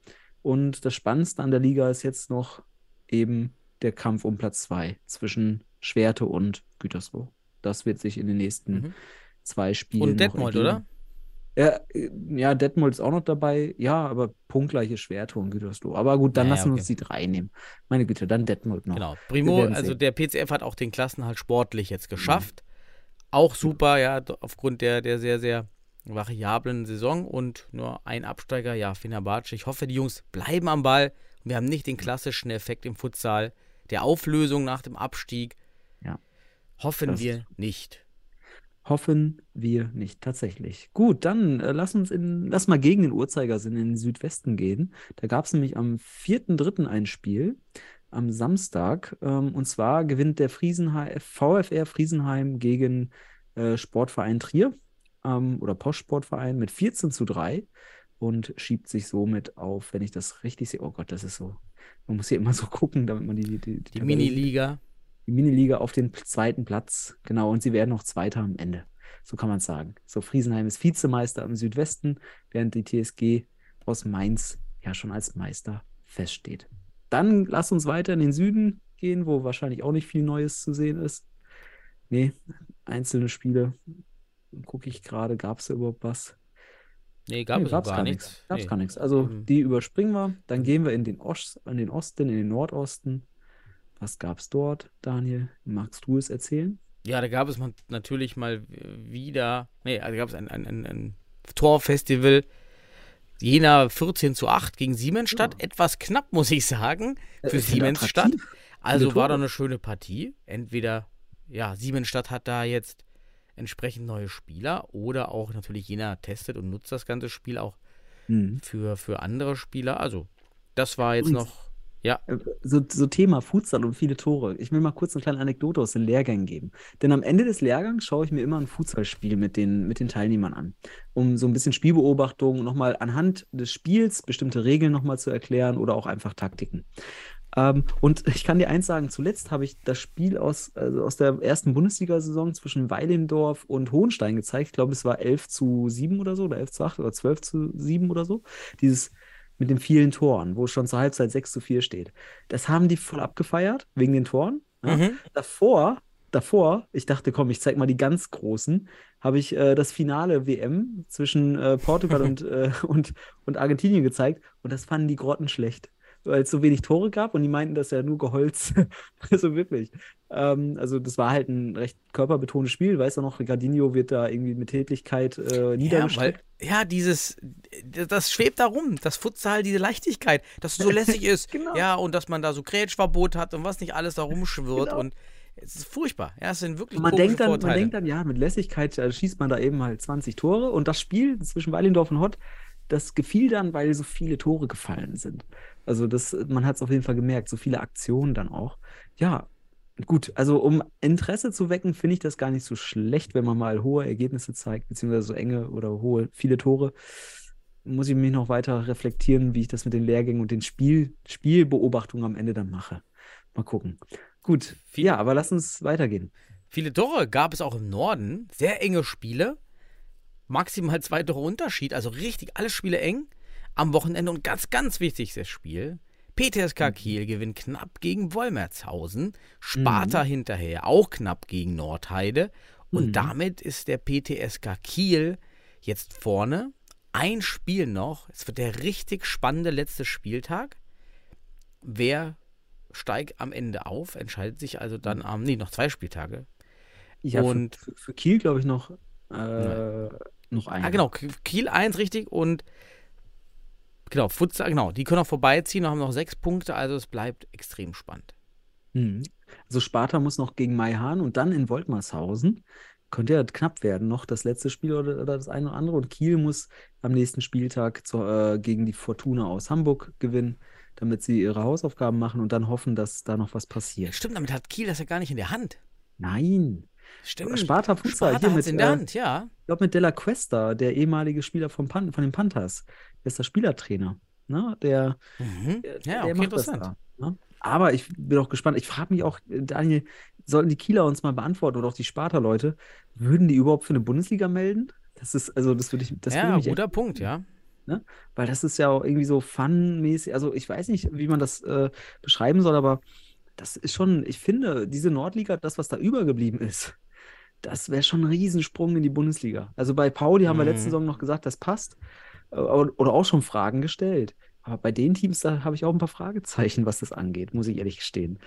Und das Spannendste an der Liga ist jetzt noch eben der Kampf um Platz 2 zwischen Schwerte und Gütersloh. Das wird sich in den nächsten Mhm. zwei Spielen Und Detmold, oder? Ja, äh, ja, Detmold ist auch noch dabei. Ja, aber punktgleiche Schwerte und Gütersloh. Aber gut, dann Ja, ja, lassen wir okay. uns die drei nehmen. Meine Güte, dann Detmold noch. Genau. Primo, also der PCF hat auch den Klassenhalt sportlich jetzt geschafft. Auch super, ja, aufgrund der, der sehr, sehr variablen Saison und nur ein Absteiger, ja, Fenerbahce. Ich hoffe, die Jungs bleiben am Ball. Und wir haben nicht den klassischen Effekt im Futsal der Auflösung nach dem Abstieg. Ja. Hoffen Das- wir nicht. Hoffen wir nicht, tatsächlich. Gut, dann äh, lass uns in, lass mal gegen den Uhrzeigersinn in den Südwesten gehen. Da gab es nämlich am 4.3. ein Spiel, am Samstag. Ähm, und zwar gewinnt der Friesenheim, VfR Friesenheim gegen äh, Sportverein Trier ähm, oder Postsportverein mit 14 zu 3 und schiebt sich somit auf, wenn ich das richtig sehe. Oh Gott, das ist so. Man muss hier immer so gucken, damit man die, die, die, Die Miniliga. Die Miniliga auf den zweiten Platz. Genau, und sie werden noch Zweiter am Ende. So kann man sagen. So, Friesenheim ist Vizemeister im Südwesten, während die TSG aus Mainz ja schon als Meister feststeht. Dann lass uns weiter in den Süden gehen, wo wahrscheinlich auch nicht viel Neues zu sehen ist. Nee, einzelne Spiele. Gucke ich gerade, gab es überhaupt was? Nee, gab Nee, es gab's gar nichts. Gab's Nee. gar nichts. Also Ähm, die überspringen wir. Dann gehen wir in den, Ost, in den Osten, in den Nordosten. Was gab's dort, Daniel? Magst du es erzählen? Ja, da gab es natürlich mal wieder, nee, also gab es ein, ein, ein, ein Torfestival. Jena 14 zu 8 gegen Siemensstadt. Ja. Etwas knapp, muss ich sagen, Äh, für finde Siemensstadt. Also war doch eine schöne Partie. Entweder, ja, Siemensstadt hat da jetzt entsprechend neue Spieler oder auch natürlich Jena testet und nutzt das ganze Spiel auch Mhm. für, für andere Spieler. Also, das war jetzt Übrigens- noch, ja, So, so Thema Futsal und viele Tore. Ich will mal kurz eine kleine Anekdote aus den Lehrgängen geben. Denn am Ende des Lehrgangs schaue ich mir immer ein Futsalspiel mit den, mit den Teilnehmern an, um so ein bisschen Spielbeobachtung nochmal anhand des Spiels bestimmte Regeln nochmal zu erklären oder auch einfach Taktiken. Ähm, und ich kann dir eins sagen, zuletzt habe ich das Spiel aus, also aus der ersten Bundesliga-Saison zwischen Weilendorf und Hohenstein gezeigt. Ich glaube, es war 11 zu 7 oder so, oder 11 zu 8 oder 12 zu 7 oder so. Dieses mit den vielen Toren, wo schon zur Halbzeit 6 zu 4 steht. Das haben die voll abgefeiert, wegen den Toren. Ja. Mhm. Davor, davor, ich dachte, komm, ich zeig mal die ganz großen, habe ich äh, das Finale WM zwischen äh, Portugal [laughs] und, äh, und, und Argentinien gezeigt und das fanden die Grotten schlecht, weil es so wenig Tore gab und die meinten, das ja nur Geholz. [laughs] also wirklich. Ähm, also das war halt ein recht körperbetontes Spiel, weißt du noch, Ricardinho wird da irgendwie mit Tätigkeit äh, Ja, niedergestreckt. ja, dieses, das schwebt da rum, das Futsal, diese Leichtigkeit, dass es so lässig [laughs] ist. Genau. Ja, und dass man da so Grätschverbot hat und was nicht alles da rumschwirrt. Genau. Und es ist furchtbar. Ja, es sind wirklich man denkt, dann, man denkt dann, ja, mit Lässigkeit äh, schießt man da eben halt 20 Tore. Und das Spiel zwischen Weilendorf und Hott, das gefiel dann, weil so viele Tore gefallen sind. Also das, man hat es auf jeden Fall gemerkt, so viele Aktionen dann auch. Ja, gut, also um Interesse zu wecken, finde ich das gar nicht so schlecht, wenn man mal hohe Ergebnisse zeigt, beziehungsweise so enge oder hohe, viele Tore. Muss ich mich noch weiter reflektieren, wie ich das mit den Lehrgängen und den Spiel, Spielbeobachtungen am Ende dann mache. Mal gucken. Gut, ja, aber lass uns weitergehen. Viele Tore gab es auch im Norden. Sehr enge Spiele. Maximal zwei Tore Unterschied. Also richtig alle Spiele eng. Am Wochenende und ganz, ganz wichtigstes Spiel. PTSK Kiel gewinnt knapp gegen Wolmertshausen. Sparta hinterher auch knapp gegen Nordheide. Und Mhm. damit ist der PTSK Kiel jetzt vorne. Ein Spiel noch. Es wird der richtig spannende letzte Spieltag. Wer steigt am Ende auf? Entscheidet sich also dann am, nee, noch zwei Spieltage. Ja, für- Und- für, für Kiel, glaube ich, noch, äh, noch ein. Ah, genau, Kiel 1, richtig. Und genau, Futsal, genau, die können auch vorbeiziehen und haben noch sechs Punkte, also es bleibt extrem spannend. Mhm. Also Sparta muss noch gegen Maihahn und dann in Woltmarshausen. Könnte ja knapp werden, noch das letzte Spiel oder, oder das eine oder andere. Und Kiel muss am nächsten Spieltag zur, äh, gegen die Fortuna aus Hamburg gewinnen, damit sie ihre Hausaufgaben machen und dann hoffen, dass da noch was passiert. Stimmt, damit hat Kiel das ja gar nicht in der Hand. Nein. Stimmt. Sparta Futsal Sparta hier mit, in der äh, Hand, ja. Ich glaube, mit Della Cuesta, der ehemalige Spieler vom Pan von den Panthers. Der ist der Spielertrainer. Ne? Der, Mhm. der, Ja, der okay, macht das interessant. da. Ne? Aber ich bin auch gespannt. Ich frage mich auch, äh, Daniel, sollten die Kieler uns mal beantworten oder auch die Sparta-Leute, würden die überhaupt für eine Bundesliga melden? Das ist, also das würde ich, das würde ja, mich echt guter Punkt, ja. weil das ist ja auch irgendwie so fun-mäßig. Also ich weiß nicht, wie man das äh, beschreiben soll, aber das ist schon, ich finde, diese Nordliga, das, was da übergeblieben ist, das wäre schon ein Riesensprung in die Bundesliga. Also bei Pauli haben wir Mhm. letzte Saison noch gesagt, das passt. äh, Oder auch schon Fragen gestellt. Aber bei den Teams, da habe ich auch ein paar Fragezeichen, was das angeht, muss ich ehrlich gestehen.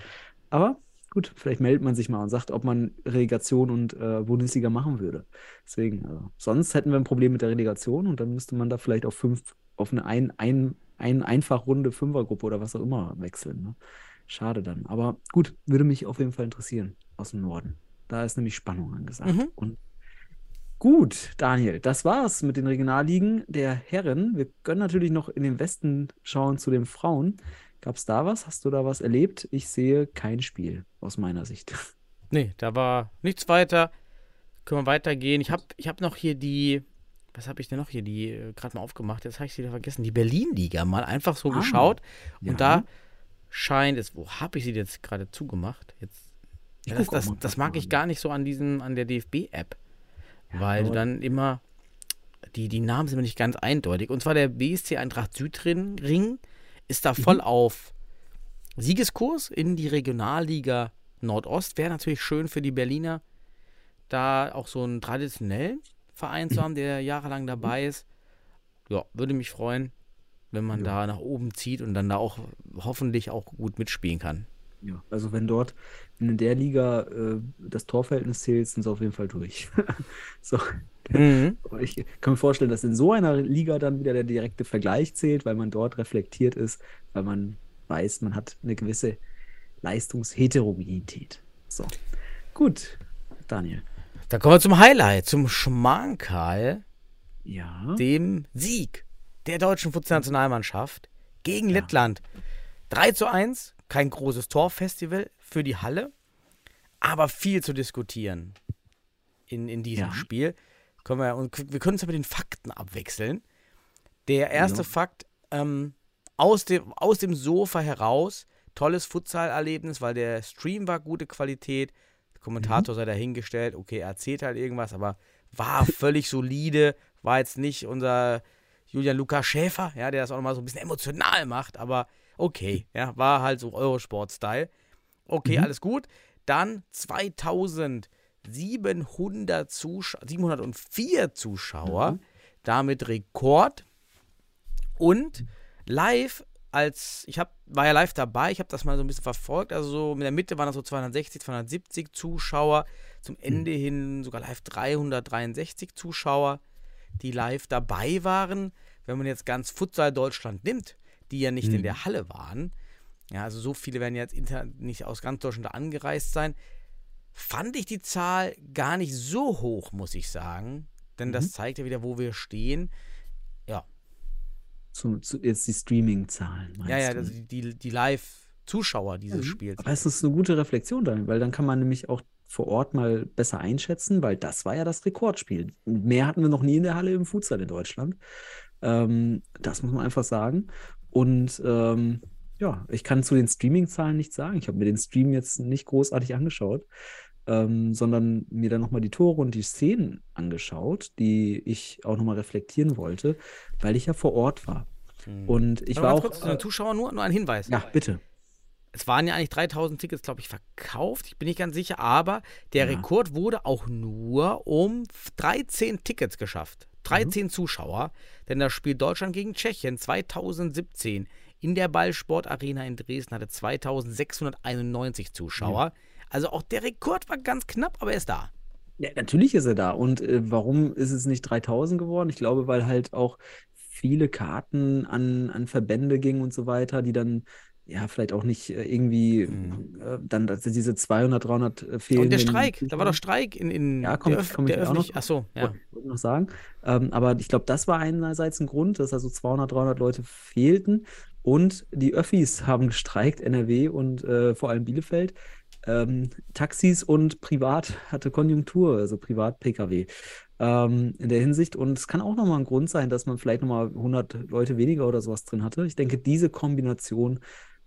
Aber gut, vielleicht meldet man sich mal und sagt, ob man Relegation und äh, Bundesliga machen würde. Deswegen, also, sonst hätten wir ein Problem mit der Relegation und dann müsste man da vielleicht auf fünf, auf eine ein, ein, ein Einfachrunde Fünfergruppe oder was auch immer wechseln. Ne? Schade dann. Aber gut, würde mich auf jeden Fall interessieren aus dem Norden. Da ist nämlich Spannung angesagt. Mhm. Und gut, Daniel, das war's mit den Regionalligen der Herren. Wir können natürlich noch in den Westen schauen zu den Frauen. Gab es da was? Hast du da was erlebt? Ich sehe kein Spiel aus meiner Sicht. [laughs] Nee, da war nichts weiter. Können wir weitergehen. Ich habe ich hab noch hier die, was habe ich denn noch hier, die äh, gerade mal aufgemacht, jetzt habe ich sie wieder vergessen, die Berlin-Liga mal einfach so Ah, geschaut. ja. Und da scheint es, wo habe ich sie jetzt gerade zugemacht? Jetzt, Ich ja, das, das, das mag ich gar nicht so an diesem, an der DFB-App. Ja, weil du dann immer, die, die Namen sind mir nicht ganz eindeutig. Und zwar der BSC Eintracht Südring Ring ist da Mhm. voll auf Siegeskurs in die Regionalliga Nordost. Wäre natürlich schön für die Berliner, da auch so einen traditionellen Verein Mhm. zu haben, der jahrelang dabei ist. Ja, würde mich freuen, wenn man da nach oben zieht und dann da auch hoffentlich auch gut mitspielen kann. Ja, also wenn dort in der Liga äh, das Torverhältnis zählt, sind sie auf jeden Fall durch. [laughs] so. Aber [laughs] ich kann mir vorstellen, dass in so einer Liga dann wieder der direkte Vergleich zählt, weil man dort reflektiert ist, weil man weiß, man hat eine gewisse Leistungsheterogenität. So. Gut, Daniel. Da kommen wir zum Highlight, zum Schmankerl. Ja. dem Sieg der deutschen Fußballnationalmannschaft gegen Lettland. 3 zu 1, kein großes Torfestival für die Halle, aber viel zu diskutieren in, in diesem Ja. Spiel. Können wir, und wir können uns ja mit den Fakten abwechseln. Der erste Ja. Fakt, ähm, aus, dem, aus dem Sofa heraus, tolles Futsal-Erlebnis, weil der Stream war gute Qualität, der Kommentator sei dahingestellt, okay, er erzählt halt irgendwas, aber war völlig solide, war jetzt nicht unser Julian Lukas Schäfer, ja, der das auch nochmal so ein bisschen emotional macht, aber okay, ja, war halt so Eurosport-Style. Okay, Mhm. alles gut. Dann 2700 Zuschauer, 704 Zuschauer, Mhm. damit Rekord. Und live als, ich hab, war ja live dabei, ich habe das mal so ein bisschen verfolgt, also so in der Mitte waren das so 260, 270 Zuschauer, zum Ende hin sogar live 363 Zuschauer, die live dabei waren. Wenn man jetzt ganz Futsal Deutschland nimmt, die ja nicht in Mhm. der Halle waren, ja, also so viele werden jetzt nicht aus ganz Deutschland angereist sein, fand ich die Zahl gar nicht so hoch, muss ich sagen. Denn das zeigt ja wieder, wo wir stehen. Ja, Zu, zu, jetzt die Streaming-Zahlen. ja, ja, also die, die, Live-Zuschauer dieses Spiels. Aber es ist eine gute Reflexion dann, weil dann kann man nämlich auch vor Ort mal besser einschätzen, weil das war ja das Rekordspiel. Mehr hatten wir noch nie in der Halle im Futsal in Deutschland. Ähm, das muss man einfach sagen. Und ähm, ja, ich kann zu den Streaming-Zahlen nichts sagen. Ich habe mir den Stream jetzt nicht großartig angeschaut, ähm, sondern mir dann nochmal die Tore und die Szenen angeschaut, die ich auch nochmal reflektieren wollte, weil ich ja vor Ort war. Und ich war auch. kurz zu den Zuschauern nur, nur ein Hinweis. ja, bitte. Es waren ja eigentlich 3000 Tickets, glaube ich, verkauft. Ich bin nicht ganz sicher, aber der Ja. Rekord wurde auch nur um 13 Tickets geschafft. 13 Zuschauer. Denn das Spiel Deutschland gegen Tschechien 2017 in der Ballsportarena in Dresden hatte 2691 Zuschauer. Also auch der Rekord war ganz knapp, aber er ist da. Ja, natürlich ist er da. Und äh, warum ist es nicht 3000 geworden? Ich glaube, weil halt auch viele Karten an, an Verbände gingen und so weiter, die dann ja vielleicht auch nicht äh, irgendwie äh, dann diese 200, 300 äh, fehlen. Mhm. Und der Streik, da war doch Streik in, in Ja, komm- der, Öff komm ich der auch noch. Achso, ja. Wollte wollte ich noch sagen. Ähm, aber ich glaube, das war einerseits ein Grund, dass also 200, 300 Leute fehlten. Und die Öffis haben gestreikt, NRW und äh, vor allem Bielefeld. Ähm, Taxis und Privat hatte Konjunktur, also Privat-Pkw ähm, in der Hinsicht. Und es kann auch nochmal ein Grund sein, dass man vielleicht nochmal 100 Leute weniger oder sowas drin hatte. Ich denke, diese Kombination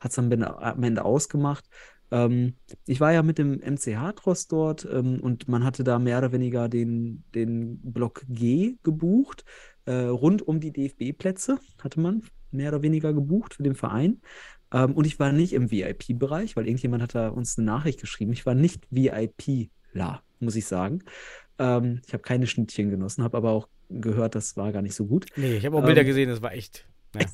hat es am Ende, am Ende ausgemacht. Ähm, ich war ja mit dem MCH Trost dort ähm, und man hatte da mehr oder weniger den, den Block G gebucht. Äh, rund um die DFB-Plätze hatte man mehr oder weniger gebucht für den Verein. Ähm, und ich war nicht im VIP-Bereich, weil irgendjemand hat da uns eine Nachricht geschrieben. Ich war nicht VIPler, muss ich sagen. Ähm, ich habe keine Schnittchen genossen, habe aber auch gehört, das war gar nicht so gut. Nee, ich habe auch Bilder Ähm, gesehen, das war echt. Ja.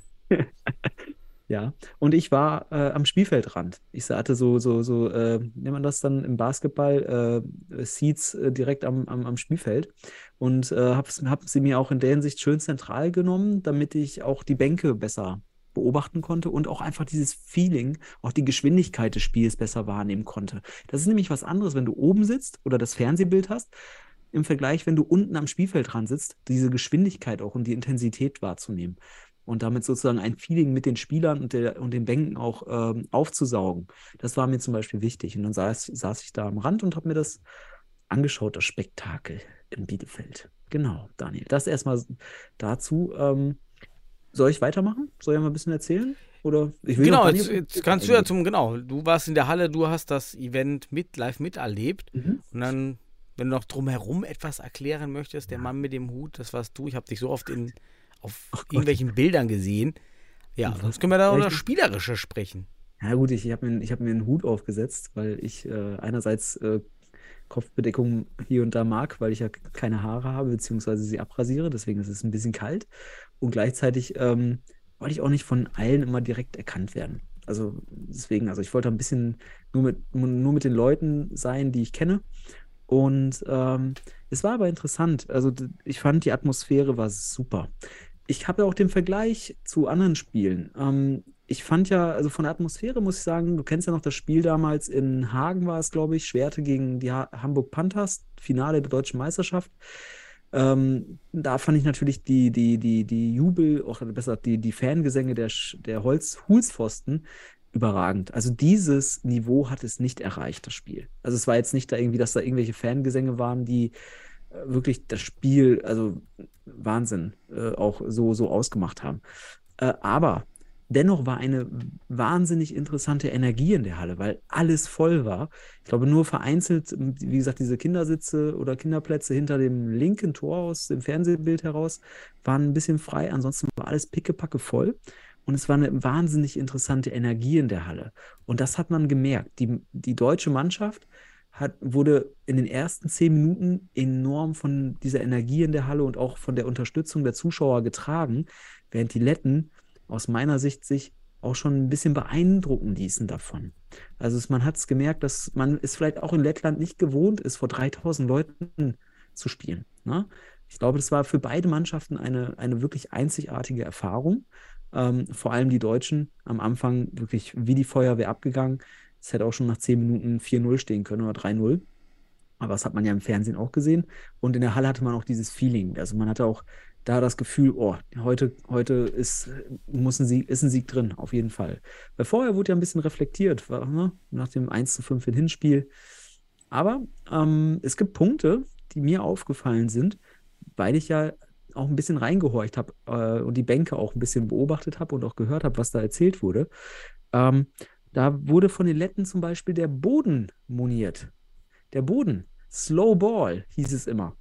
Ja, und ich war äh, am Spielfeldrand. Ich hatte so, so, so, äh, nennt man das dann im Basketball, äh, Seats äh, direkt am, am, am Spielfeld. Und äh, habe hab sie mir auch in der Hinsicht schön zentral genommen, damit ich auch die Bänke besser beobachten konnte und auch einfach dieses Feeling, auch die Geschwindigkeit des Spiels besser wahrnehmen konnte. Das ist nämlich was anderes, wenn du oben sitzt oder das Fernsehbild hast, im Vergleich, wenn du unten am Spielfeld dran sitzt, diese Geschwindigkeit auch und die Intensität wahrzunehmen und damit sozusagen ein Feeling mit den Spielern und, der, und den Bänken auch ähm, aufzusaugen. Das war mir zum Beispiel wichtig. Und dann saß, saß ich da am Rand und habe mir das angeschaut, das Spektakel in Bielefeld. Genau, Daniel. Das erstmal dazu. Ähm, soll ich weitermachen? Soll ich mal ein bisschen erzählen? Oder ich will Genau, jetzt, jetzt kannst du ja zum, genau, du warst in der Halle, du hast das Event mit live miterlebt Mhm. und dann, wenn du noch drumherum etwas erklären möchtest, der Mann mit dem Hut, das warst du, ich habe dich so oft in, auf Gott. irgendwelchen Bildern gesehen. Ja, sonst können wir da über? Spielerische sprechen. Ja gut, ich, ich habe mir, ich hab mir einen Hut aufgesetzt, weil ich äh, einerseits äh, Kopfbedeckung hier und da mag, weil ich ja keine Haare habe, beziehungsweise sie abrasiere, deswegen ist es ein bisschen kalt. Und gleichzeitig ähm, wollte ich auch nicht von allen immer direkt erkannt werden. Also deswegen, also ich wollte ein bisschen nur mit, nur mit den Leuten sein, die ich kenne. Und ähm, es war aber interessant. Also ich fand, die Atmosphäre war super. Ich habe ja auch den Vergleich zu anderen Spielen. Ähm, ich fand ja, also von der Atmosphäre muss ich sagen, du kennst ja noch das Spiel damals in Hagen war es, glaube ich, Schwerte gegen die ha Hamburg Panthers, Finale der deutschen Meisterschaft. Ähm, da fand ich natürlich die, die, die, die Jubel, auch besser die, die Fangesänge der, der Holz Hulspfosten überragend. Also dieses Niveau hat es nicht erreicht, das Spiel. Also es war jetzt nicht da irgendwie, dass da irgendwelche Fangesänge waren, die wirklich das Spiel, also Wahnsinn, äh, auch so, so ausgemacht haben. Äh, aber dennoch war eine wahnsinnig interessante Energie in der Halle, weil alles voll war. Ich glaube, nur vereinzelt, wie gesagt, diese Kindersitze oder Kinderplätze hinter dem linken Tor aus dem Fernsehbild heraus waren ein bisschen frei. Ansonsten war alles pickepacke voll. Und es war eine wahnsinnig interessante Energie in der Halle. Und das hat man gemerkt. Die, die deutsche Mannschaft hat, wurde in den ersten zehn Minuten enorm von dieser Energie in der Halle und auch von der Unterstützung der Zuschauer getragen, während die Letten aus meiner Sicht sich auch schon ein bisschen beeindrucken ließen davon. Also es, man hat es gemerkt, dass man es vielleicht auch in Lettland nicht gewohnt ist, vor 3000 Leuten zu spielen. Ne? Ich glaube, das war für beide Mannschaften eine, eine wirklich einzigartige Erfahrung. Ähm, vor allem die Deutschen am Anfang wirklich wie die Feuerwehr abgegangen. Es hätte auch schon nach 10 Minuten 4-0 stehen können oder 3-0. Aber das hat man ja im Fernsehen auch gesehen. Und in der Halle hatte man auch dieses Feeling. Also man hatte auch da das Gefühl, oh, heute, heute ist, muss ein Sieg, ist ein Sieg drin, auf jeden Fall. Weil vorher wurde ja ein bisschen reflektiert, war, ne? nach dem 1 zu 5 in Hinspiel. Aber ähm, es gibt Punkte, die mir aufgefallen sind, weil ich ja auch ein bisschen reingehorcht habe äh, und die Bänke auch ein bisschen beobachtet habe und auch gehört habe, was da erzählt wurde. Ähm, da wurde von den Letten zum Beispiel der Boden moniert. Der Boden. Slow Ball hieß es immer.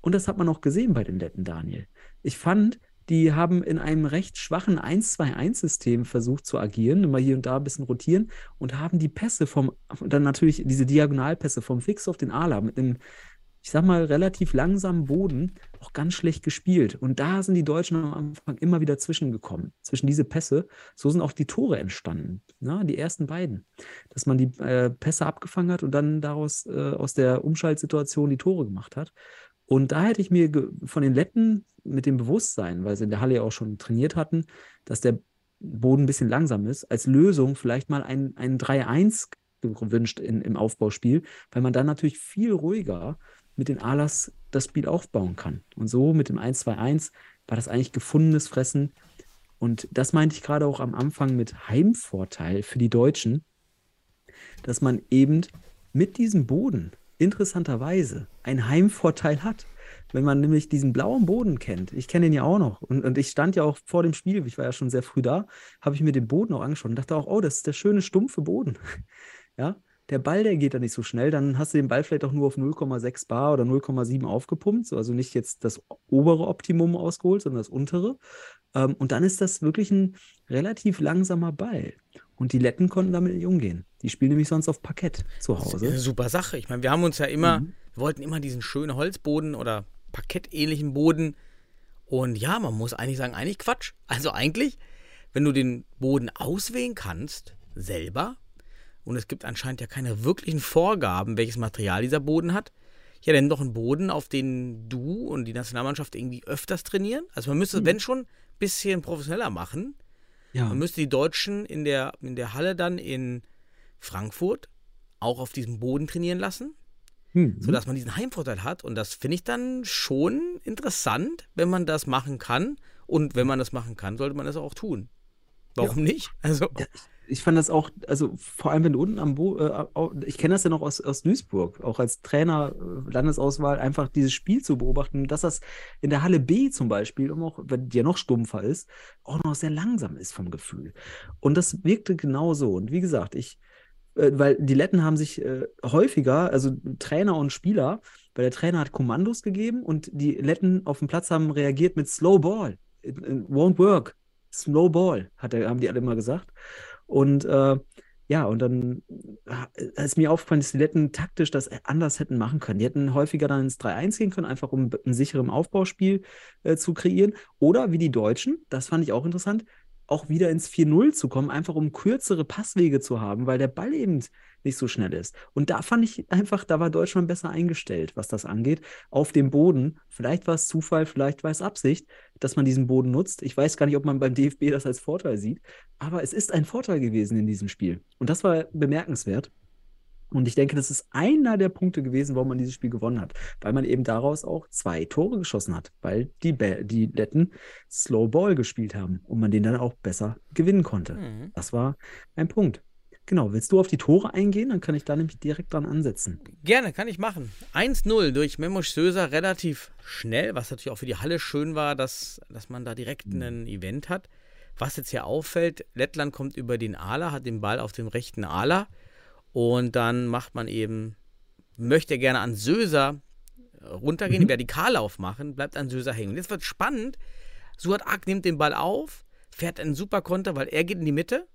Und das hat man auch gesehen bei den Letten, Daniel. Ich fand, die haben in einem recht schwachen 1-2-1-System versucht zu agieren, immer hier und da ein bisschen rotieren und haben die Pässe vom, dann natürlich diese Diagonalpässe vom Fix auf den Ala mit einem, ich sag mal, relativ langsamen Boden auch ganz schlecht gespielt. Und da sind die Deutschen am Anfang immer wieder zwischengekommen, zwischen diese Pässe. So sind auch die Tore entstanden, ne? die ersten beiden. Dass man die äh, Pässe abgefangen hat und dann daraus äh, aus der Umschaltsituation die Tore gemacht hat. Und da hätte ich mir von den Letten mit dem Bewusstsein, weil sie in der Halle ja auch schon trainiert hatten, dass der Boden ein bisschen langsam ist, als Lösung vielleicht mal ein, ein 3-1 gewünscht in, im Aufbauspiel, weil man dann natürlich viel ruhiger mit den Alas das Spiel aufbauen kann. Und so mit dem 1-2-1 war das eigentlich gefundenes Fressen. Und das meinte ich gerade auch am Anfang mit Heimvorteil für die Deutschen, dass man eben mit diesem Boden interessanterweise einen Heimvorteil hat. Wenn man nämlich diesen blauen Boden kennt, ich kenne den ja auch noch und, und ich stand ja auch vor dem Spiel, ich war ja schon sehr früh da, habe ich mir den Boden auch angeschaut und dachte auch, oh, das ist der schöne stumpfe Boden. [laughs] Ja, der Ball, der geht da nicht so schnell, dann hast du den Ball vielleicht auch nur auf 0,6 Bar oder 0,7 aufgepumpt, so, also nicht jetzt das obere Optimum ausgeholt, sondern das untere. Ähm, und dann ist das wirklich ein relativ langsamer Ball. Und die Letten konnten damit nicht umgehen. Die spielen nämlich sonst auf Parkett zu Das ist Hause. eine super Sache. Ich meine, wir haben uns ja immer, Mhm. wir wollten immer diesen schönen Holzboden oder parkettähnlichen Boden. Und ja, man muss eigentlich sagen, eigentlich Quatsch. Also eigentlich, wenn du den Boden auswählen kannst, selber, und es gibt anscheinend ja keine wirklichen Vorgaben, welches Material dieser Boden hat, ja, dann doch einen Boden, auf den du und die Nationalmannschaft irgendwie öfters trainieren. Also man müsste, wenn schon, ein bisschen professioneller machen. Ja. Man müsste die Deutschen in der, in der Halle dann in Frankfurt auch auf diesem Boden trainieren lassen, Hm. sodass man diesen Heimvorteil hat. Und das finde ich dann schon interessant, wenn man das machen kann. Und wenn man das machen kann, sollte man das auch tun. Warum nicht? Also, Ja, ich, fand das auch, also vor allem wenn du unten am Bo äh, ich kenne das ja noch aus, aus Duisburg, auch als Trainer, äh, Landesauswahl, einfach dieses Spiel zu beobachten, dass das in der Halle B zum Beispiel, um auch, wenn die ja noch stumpfer ist, auch noch sehr langsam ist vom Gefühl. Und das wirkte genauso. Und wie gesagt, ich, äh, weil die Letten haben sich äh, häufiger, also Trainer und Spieler, weil der Trainer hat Kommandos gegeben und die Letten auf dem Platz haben reagiert mit Slow Ball. It, it won't work. Slow Ball, hat er, haben die alle immer gesagt. Und äh, ja, und dann äh, ist mir aufgefallen, dass die Letten taktisch das anders hätten machen können. Die hätten häufiger dann ins 3-1 gehen können, einfach um ein sicheres Aufbauspiel äh, zu kreieren. Oder wie die Deutschen, das fand ich auch interessant, auch wieder ins 4-0 zu kommen, einfach um kürzere Passwege zu haben, weil der Ball eben nicht so schnell ist. Und da fand ich einfach, da war Deutschland besser eingestellt, was das angeht, auf dem Boden. Vielleicht war es Zufall, vielleicht war es Absicht, dass man diesen Boden nutzt. Ich weiß gar nicht, ob man beim DFB das als Vorteil sieht, aber es ist ein Vorteil gewesen in diesem Spiel. Und das war bemerkenswert. Und ich denke, das ist einer der Punkte gewesen, warum man dieses Spiel gewonnen hat, weil man eben daraus auch zwei Tore geschossen hat, weil die, Bä- die Letten Slow Ball gespielt haben und man den dann auch besser gewinnen konnte. Mhm. Das war ein Punkt. Genau, willst du auf die Tore eingehen? Dann kann ich da nämlich direkt dran ansetzen. Gerne, kann ich machen. 1-0 durch Memosch Söser relativ schnell, was natürlich auch für die Halle schön war, dass, dass man da direkt ein Event hat. Was jetzt hier auffällt, Lettland kommt über den Ala, hat den Ball auf dem rechten Ala und dann macht man eben, möchte gerne an Söser runtergehen, Mhm. Vertikallauf machen, bleibt an Söser hängen. Jetzt wird spannend. Suat Ak nimmt den Ball auf, fährt einen super Konter, weil er geht in die Mitte.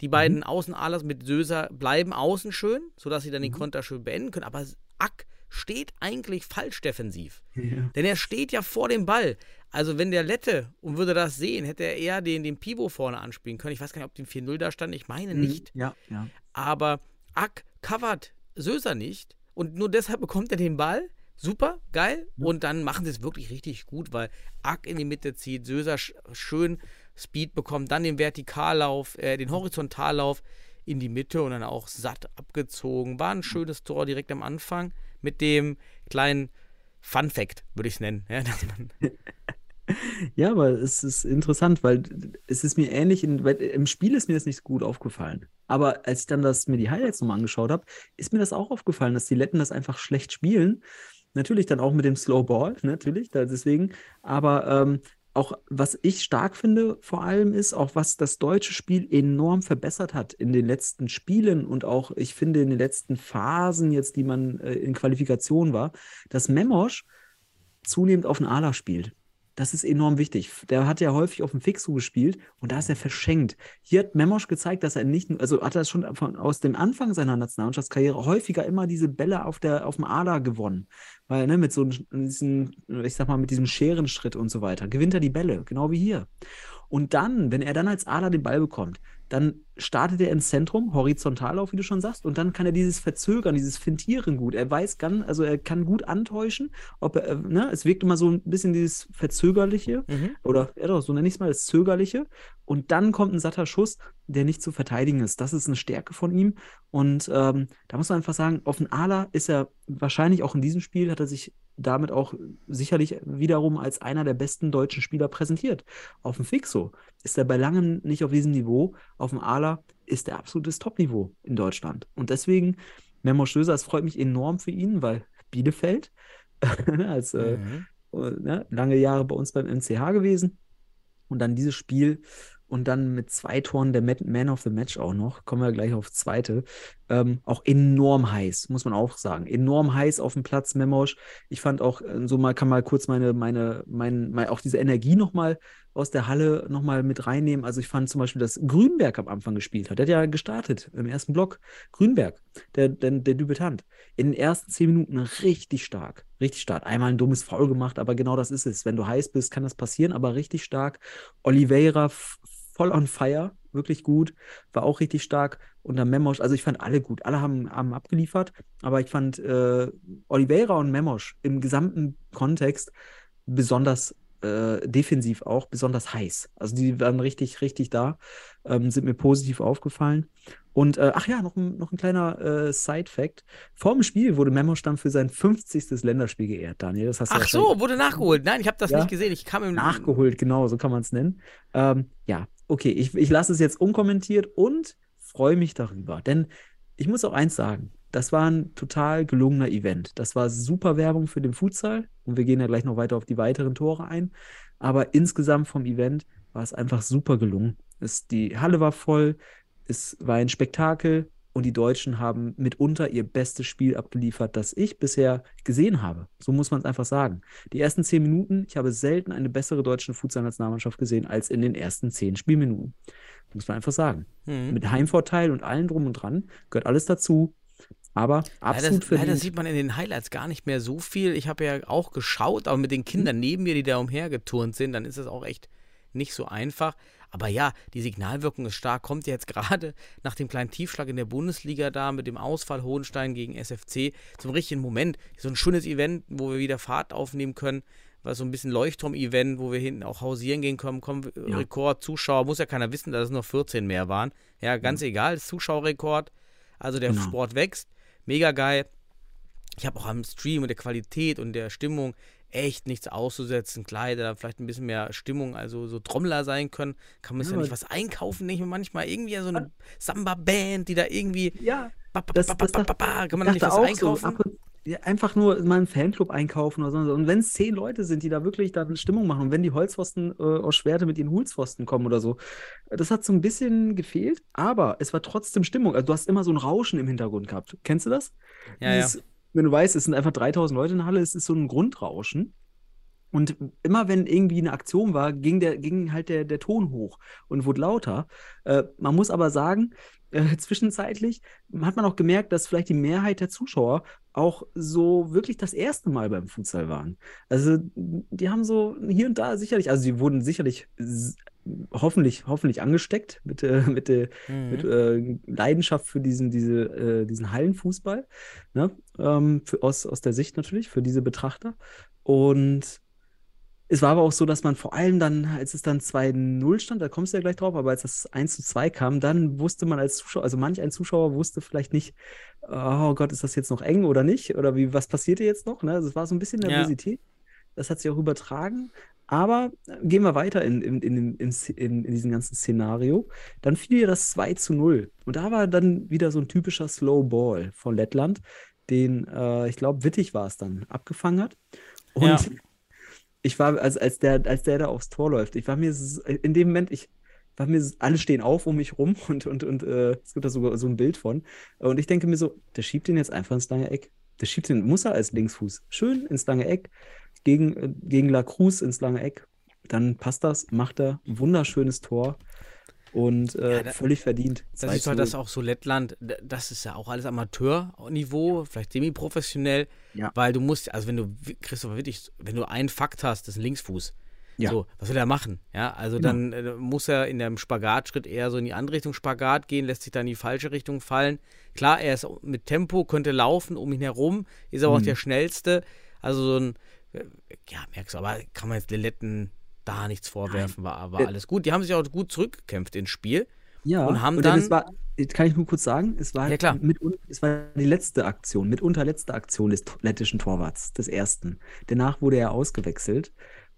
Die beiden Außenalers mit Söser bleiben außen schön, sodass sie dann den Konter schön beenden können. Aber Ack steht eigentlich falsch defensiv. Ja. Denn er steht ja vor dem Ball. Also wenn der Lette und würde das sehen, hätte er eher den, den Pivot vorne anspielen können. Ich weiß gar nicht, ob dem 4-0 da stand. Ich meine nicht. Ja, ja. Aber Ack covert Söser nicht. Und nur deshalb bekommt er den Ball. Super, geil. Und dann machen sie es wirklich richtig gut, weil Ack in die Mitte zieht, Söser sch schön Speed bekommt, dann den Vertikallauf, äh, den Horizontallauf in die Mitte und dann auch satt abgezogen. War ein schönes Tor direkt am Anfang mit dem kleinen Fun Fact, würde ich es nennen. Ja, [laughs] [laughs] Ja, aber es ist interessant, weil es ist mir ähnlich, in, im Spiel ist mir das nicht so gut aufgefallen. Aber als ich dann das, mir die Highlights nochmal angeschaut habe, ist mir das auch aufgefallen, dass die Letten das einfach schlecht spielen. Natürlich dann auch mit dem Slow Ball, natürlich, da, deswegen. Aber ähm, auch was ich stark finde, vor allem ist, auch was das deutsche Spiel enorm verbessert hat in den letzten Spielen und auch, ich finde, in den letzten Phasen jetzt, die man äh, in Qualifikation war, dass Memosch zunehmend auf den Ala spielt. Das ist enorm wichtig. Der hat ja häufig auf dem Fixu gespielt und da ist er verschenkt. Hier hat Memosch gezeigt, dass er nicht, also hat er schon von, aus dem Anfang seiner Nationalmannschaftskarriere häufiger immer diese Bälle auf, der, auf dem Ader gewonnen. Weil, ne, mit so einem, ich sag mal, mit diesem Scherenschritt und so weiter, gewinnt er die Bälle, genau wie hier. Und dann, wenn er dann als Ader den Ball bekommt, dann startet er ins Zentrum, Horizontallauf, wie du schon sagst, und dann kann er dieses Verzögern, dieses Fintieren gut. Er weiß, kann, also er kann gut antäuschen, ob er, äh, ne, es wirkt immer so ein bisschen dieses Verzögerliche, Mhm. oder ja doch, so nenne ich es mal, das Zögerliche. Und dann kommt ein satter Schuss, der nicht zu verteidigen ist. Das ist eine Stärke von ihm. Und ähm, da muss man einfach sagen, auf den Ala ist er wahrscheinlich auch in diesem Spiel, hat er sich damit auch sicherlich wiederum als einer der besten deutschen Spieler präsentiert. Auf dem Fixo ist er bei langem nicht auf diesem Niveau. Auf dem Ala ist er absolutes Topniveau in Deutschland. Und deswegen, Memo Stöser, es freut mich enorm für ihn, weil Bielefeld [laughs] als äh, Mhm. äh, ne, lange Jahre bei uns beim MCH gewesen. Und dann dieses Spiel und dann mit zwei Toren der Ma- Man of the Match auch noch, kommen wir gleich auf zweite, ähm, auch enorm heiß, muss man auch sagen. Enorm heiß auf dem Platz, Memosch. Ich fand auch, äh, so mal kann mal kurz meine, meine, mein, mein, auch diese Energie nochmal aus der Halle nochmal mit reinnehmen. Also ich fand zum Beispiel, dass Grünberg am Anfang gespielt hat. Der hat ja gestartet im ersten Block. Grünberg, der, der, der Debütant. In den ersten zehn Minuten richtig stark. Richtig stark. Einmal ein dummes Foul gemacht, aber genau das ist es. Wenn du heiß bist, kann das passieren, aber richtig stark. Oliveira voll on fire, wirklich gut, war auch richtig stark. Und dann Memosch, also ich fand alle gut, alle haben, haben abgeliefert, aber ich fand äh, Oliveira und Memosch im gesamten Kontext besonders äh, defensiv auch besonders heiß. Also die waren richtig, richtig da, ähm, sind mir positiv aufgefallen. Und äh, ach ja, noch ein, noch ein kleiner äh, Side-Fact. Vor dem Spiel wurde Memo Stamm für sein 50. Länderspiel geehrt, Daniel. Das hast du Ach wahrscheinlich so, wurde nachgeholt. Nein, ich habe das Ja. nicht gesehen. Ich kam im nachgeholt, genau, so kann man es nennen. Ähm, ja, okay, ich, ich lasse es jetzt unkommentiert und freue mich darüber. Denn ich muss auch eins sagen, das war ein total gelungener Event. Das war super Werbung für den Futsal und wir gehen ja gleich noch weiter auf die weiteren Tore ein. Aber insgesamt vom Event war es einfach super gelungen. Es, die Halle war voll, es war ein Spektakel und die Deutschen haben mitunter ihr bestes Spiel abgeliefert, das ich bisher gesehen habe. So muss man es einfach sagen. Die ersten zehn Minuten, ich habe selten eine bessere deutsche Futsal-Nationalmannschaft gesehen als in den ersten zehn Spielminuten. Muss man einfach sagen. Mhm. Mit Heimvorteil und allem drum und dran gehört alles dazu. Aber Leider, absolut leider verdient. sieht man in den Highlights gar nicht mehr so viel. Ich habe ja auch geschaut, aber mit den Kindern neben mir, die da umhergeturnt sind, dann ist es auch echt nicht so einfach. Aber ja, die Signalwirkung ist stark. Kommt jetzt gerade nach dem kleinen Tiefschlag in der Bundesliga da mit dem Ausfall Hohenstein gegen SFC zum richtigen Moment. So ein schönes Event, wo wir wieder Fahrt aufnehmen können. War so ein bisschen Leuchtturm-Event, wo wir hinten auch hausieren gehen können. Komm, Ja. Rekord, Zuschauer, muss ja keiner wissen, dass es nur 14 mehr waren. Ja, ganz egal, ist Zuschauerrekord. Also der Genau. Sport wächst. Mega geil. Ich habe auch am Stream und der Qualität und der Stimmung echt nichts auszusetzen. Kleider, vielleicht ein bisschen mehr Stimmung, also so Trommler sein können. Kann man Ja, ja nicht was einkaufen, nicht manchmal irgendwie so eine Samba-Band, die da irgendwie. Ja, Ba, ba, das, ba, das, ba, kann man da nicht dachte was einkaufen? So, ja, einfach nur mal einen Fanclub einkaufen oder so. Und wenn es zehn Leute sind, die da wirklich dann Stimmung machen und wenn die Holzpfosten äh, aus Schwerte mit ihren Hulspfosten kommen oder so, das hat so ein bisschen gefehlt, aber es war trotzdem Stimmung. Also du hast immer so ein Rauschen im Hintergrund gehabt. Kennst du das? Ja, ja. Wenn du weißt, es sind einfach 3000 Leute in der Halle, es ist so ein Grundrauschen. Und immer wenn irgendwie eine Aktion war, ging, der, ging halt der, der Ton hoch und wurde lauter. Äh, man muss aber sagen, äh, [laughs] zwischenzeitlich hat man auch gemerkt, dass vielleicht die Mehrheit der Zuschauer auch so wirklich das erste Mal beim Futsal waren. Also die haben so hier und da sicherlich, also sie wurden sicherlich hoffentlich, hoffentlich angesteckt mit, äh, [laughs] mit, äh, Mhm. mit äh, Leidenschaft für diesen, diese, äh, diesen Hallenfußball. Ne? Ähm, für, aus, aus der Sicht natürlich, für diese Betrachter. Und es war aber auch so, dass man vor allem dann, als es dann 2-0 stand, da kommst du ja gleich drauf, aber als das 1-2 kam, dann wusste man als Zuschauer, also manch ein Zuschauer wusste vielleicht nicht, oh Gott, ist das jetzt noch eng oder nicht? Oder wie, was passiert hier jetzt noch? Ne? Also es war so ein bisschen Ja. Nervosität. Das hat sich auch übertragen. Aber äh, gehen wir weiter in, in, in, in, in, in diesem ganzen Szenario. Dann fiel ja das 2 zu 0. Und da war dann wieder so ein typischer Slow Ball von Lettland, den, äh, ich glaube, Wittig war es dann, abgefangen hat. Und Ja. [laughs] ich war, als, als, der, als der da aufs Tor läuft, ich war mir in dem Moment, ich war mir, alle stehen auf um mich rum [laughs] und, und, und äh, es gibt da sogar so ein Bild von. Und ich denke mir so, der schiebt den jetzt einfach ins lange Eck. Der schiebt den, muss er als Linksfuß. Schön ins lange Eck, gegen, äh, gegen La Cruz ins lange Eck. Dann passt das, macht er. Wunderschönes Tor. Und äh, Ja, da- völlig verdient. Das 2 ist halt das 0. auch so Lettland, das ist ja auch alles Amateurniveau, vielleicht semi-professionell, Ja. weil du musst, also wenn du, Christopher Wittig, wenn du einen Fakt hast, das ist ein Linksfuß, Ja. so, was will er machen? Ja, also Genau. dann äh, muss er in dem Spagatschritt eher so in die andere Richtung Spagat gehen, lässt sich dann in die falsche Richtung fallen. Klar, er ist mit Tempo, könnte laufen um ihn herum, ist aber auch Mhm. der schnellste, also so ein, ja, merkst du, aber kann man jetzt den Letten da nichts vorwerfen, war, war Äh, alles gut. Die haben sich auch gut zurückgekämpft ins Spiel. Ja, und haben und dann, war, kann ich nur kurz sagen, es war, Ja, klar. Mit, es war die letzte Aktion, mitunter letzte Aktion des lettischen Torwarts, des ersten. Danach wurde er ausgewechselt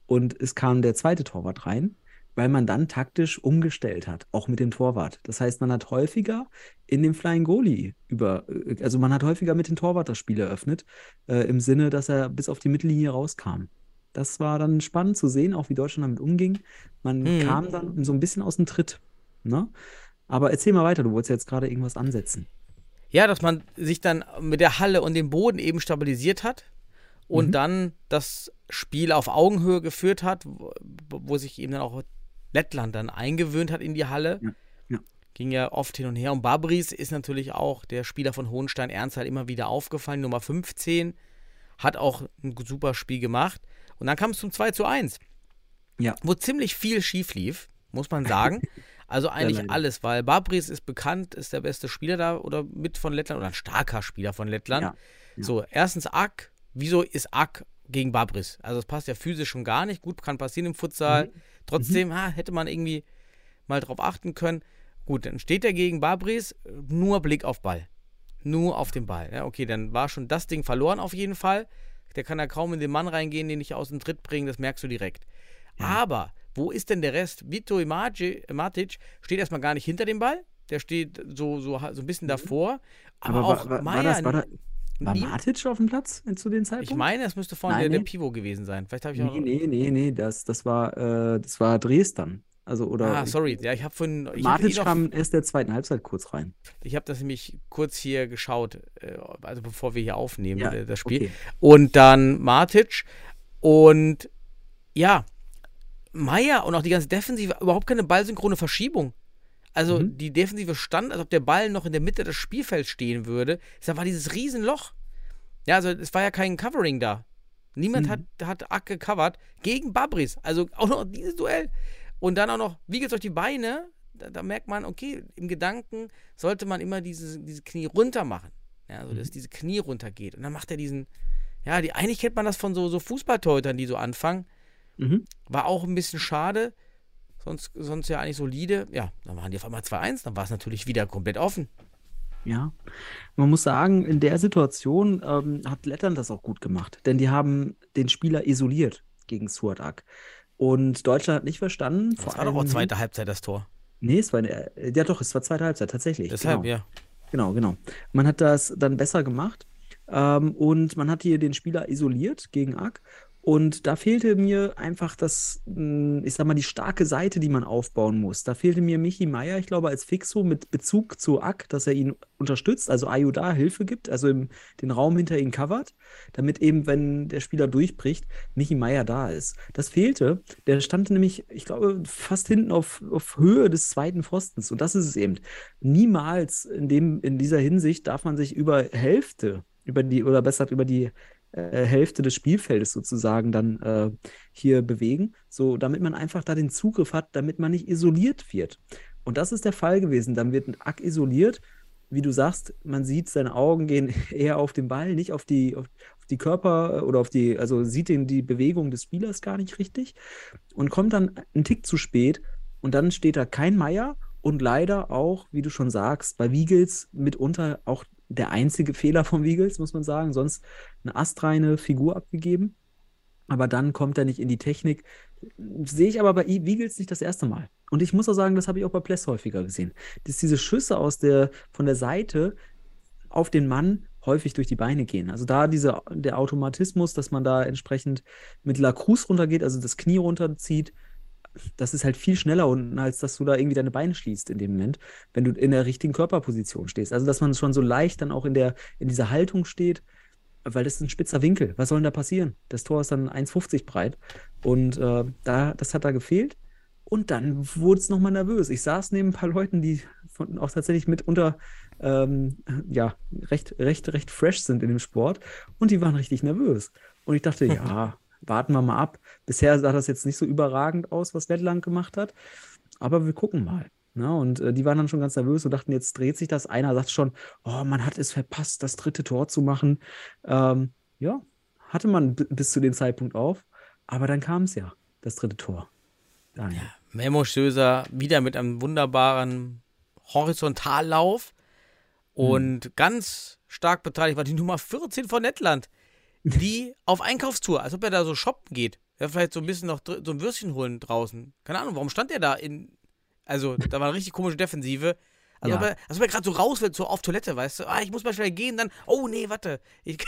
und es kam der zweite Torwart rein, weil man dann taktisch umgestellt hat, auch mit dem Torwart. Das heißt, man hat häufiger in dem Flying Goalie über, äh, also man hat häufiger mit dem Torwart das Spiel eröffnet, äh, im Sinne, dass er bis auf die Mittellinie rauskam. Das war dann spannend zu sehen, auch wie Deutschland damit umging. Man Mhm. kam dann so ein bisschen aus dem Tritt. Ne? Aber erzähl mal weiter, du wolltest jetzt gerade irgendwas ansetzen. Ja, dass man sich dann mit der Halle und dem Boden eben stabilisiert hat und Mhm. dann das Spiel auf Augenhöhe geführt hat, wo, wo sich eben dann auch Lettland dann eingewöhnt hat in die Halle. Ja, ja. Ging ja oft hin und her. Und Babris ist natürlich auch der Spieler von Hohenstein Ernst halt immer wieder aufgefallen, Nummer 15. Hat auch ein super Spiel gemacht. Und dann kam es zum 2 zu 1. Ja. Wo ziemlich viel schief lief, muss man sagen. [laughs] Also eigentlich alles, weil Babris ist bekannt, ist der beste Spieler da oder mit von Lettland oder ein starker Spieler von Lettland. Ja, ja. So, erstens Ack. Wieso ist Ack gegen Babris. Also es passt ja physisch schon gar nicht. Gut, kann passieren im Futsal. Trotzdem ha, hätte man irgendwie mal drauf achten können. Gut, dann steht er gegen Babris, nur Blick auf Ball. Nur auf den Ball. Ja, okay, dann war schon das Ding verloren auf jeden Fall. Der kann da kaum in den Mann reingehen, den ich aus dem Tritt bringen, das merkst du direkt. Aber wo ist denn der Rest? Vito Matic steht erstmal gar nicht hinter dem Ball. Der steht so, so, so ein bisschen davor. Aber, Aber auch war, war, war, Meier, das, war, da, war nie- Matic auf dem Platz zu dem Zeitpunkt? ich meine, es müsste vorne Nein, der, der nee. Pivot gewesen sein. Vielleicht habe ich auch. Nee, nee, nee, nee, das, das, war, äh, das war Dresden. Also, oder Ah, sorry. Ja, ich habe von. Ich Matic kam erst der zweiten Halbzeit kurz rein. Ich habe das nämlich kurz hier geschaut, äh, also bevor wir hier aufnehmen, Ja, äh, das Spiel. okay. Und dann Matic und ja, Meier und auch die ganze Defensive, überhaupt keine ballsynchrone Verschiebung. Also Mhm. die Defensive stand, als ob der Ball noch in der Mitte des Spielfelds stehen würde. Da war dieses Riesenloch. Ja, also es war ja kein Covering da. Niemand Mhm. hat, hat Ack gecovert gegen Babris. Also auch noch dieses Duell. Und dann auch noch Wiegels durch die Beine. Da, da merkt man, okay, im Gedanken sollte man immer diese, diese Knie runter machen. Ja, also dass diese Knie runtergeht. Und dann macht er diesen, ja, die, eigentlich kennt man das von so, so Fußballtorhütern, die so anfangen. Mhm. War auch ein bisschen schade. Sonst, sonst ja eigentlich solide. Ja, dann waren die auf einmal 2-1. Dann war es natürlich wieder komplett offen. Ja, man muss sagen, in der Situation ähm, hat Lettland das auch gut gemacht, denn die haben den Spieler isoliert gegen Suadak. Und Deutschland hat nicht verstanden, Das vor war doch auch zweite Halbzeit das Tor. Nee, es war eine, ja doch, es war zweite Halbzeit, tatsächlich. Deshalb, genau. ja. Genau, genau. Man hat das dann besser gemacht ähm, und man hat hier den Spieler isoliert gegen Ack. Und da fehlte mir einfach das, mh, ich sag mal, die starke Seite, die man aufbauen muss. Da fehlte mir Michi Meier, ich glaube, als Fixo mit Bezug zu Ack, dass er ihn unterstützt, also Ayu da Hilfe gibt, also im, den Raum hinter ihn covert, damit eben, wenn der Spieler durchbricht, Michi Meier da ist. Das fehlte. Der stand nämlich, ich glaube, fast hinten auf, auf Höhe des zweiten Pfostens. Und das ist es eben. Niemals in dem, in dieser Hinsicht darf man sich über Hälfte, über die, oder besser über die äh, Hälfte des Spielfeldes sozusagen dann äh, hier bewegen, so damit man einfach da den Zugriff hat, damit man nicht isoliert wird. Und das ist der Fall gewesen. Dann wird ein Ack isoliert. Wie du sagst, man sieht, seine Augen gehen [laughs] eher auf den Ball, nicht auf die, auf, auf die Körper äh, oder auf die, also sieht den, die Bewegung des Spielers gar nicht richtig und kommt dann einen Tick zu spät und dann steht da kein Meier und leider auch, wie du schon sagst, bei Wiegels mitunter auch der einzige Fehler von Wiegels, muss man sagen, sonst eine astreine Figur abgegeben. Aber dann kommt er nicht in die Technik. Sehe ich aber bei Wiegels nicht das erste Mal. Und ich muss auch sagen, das habe ich auch bei Pless häufiger gesehen. Dass diese Schüsse aus der, von der Seite auf den Mann häufig durch die Beine gehen. Also da diese, der Automatismus, dass man da entsprechend mit La runtergeht, also das Knie runterzieht, das ist halt viel schneller unten, als dass du da irgendwie deine Beine schließt in dem Moment, wenn du in der richtigen Körperposition stehst. Also dass man schon so leicht dann auch in der, in dieser Haltung steht, weil das ist ein spitzer Winkel. Was soll denn da passieren? Das Tor ist dann 1,50 breit. Und äh, da, das hat da gefehlt. Und dann wurde es nochmal nervös. Ich saß neben ein paar Leuten, die von, auch tatsächlich mitunter ähm, ja, recht, recht, recht fresh sind in dem Sport. Und die waren richtig nervös. Und ich dachte, ja, [laughs] warten wir mal ab. Bisher sah das jetzt nicht so überragend aus, was Lettland gemacht hat. Aber wir gucken mal. Ne? Und äh, die waren dann schon ganz nervös und dachten, jetzt dreht sich das. Einer sagt schon, oh, man hat es verpasst, das dritte Tor zu machen. Ähm, ja, hatte man bis zu dem Zeitpunkt auf. Aber dann kam es ja, das dritte Tor. Daniel. Memo Söser wieder mit einem wunderbaren Horizontallauf und ganz stark beteiligt war die Nummer 14 von Lettland, die auf Einkaufstour, als ob er da so shoppen geht. Ja, vielleicht so ein bisschen noch so ein Würstchen holen draußen. Keine Ahnung, warum stand er da in. Also, da war eine richtig komische Defensive. Also, Ja. ob er, als ob er gerade so raus will, so auf Toilette, weißt du? Ah, ich muss mal schnell gehen, dann. Oh, nee, warte. Ich, [laughs]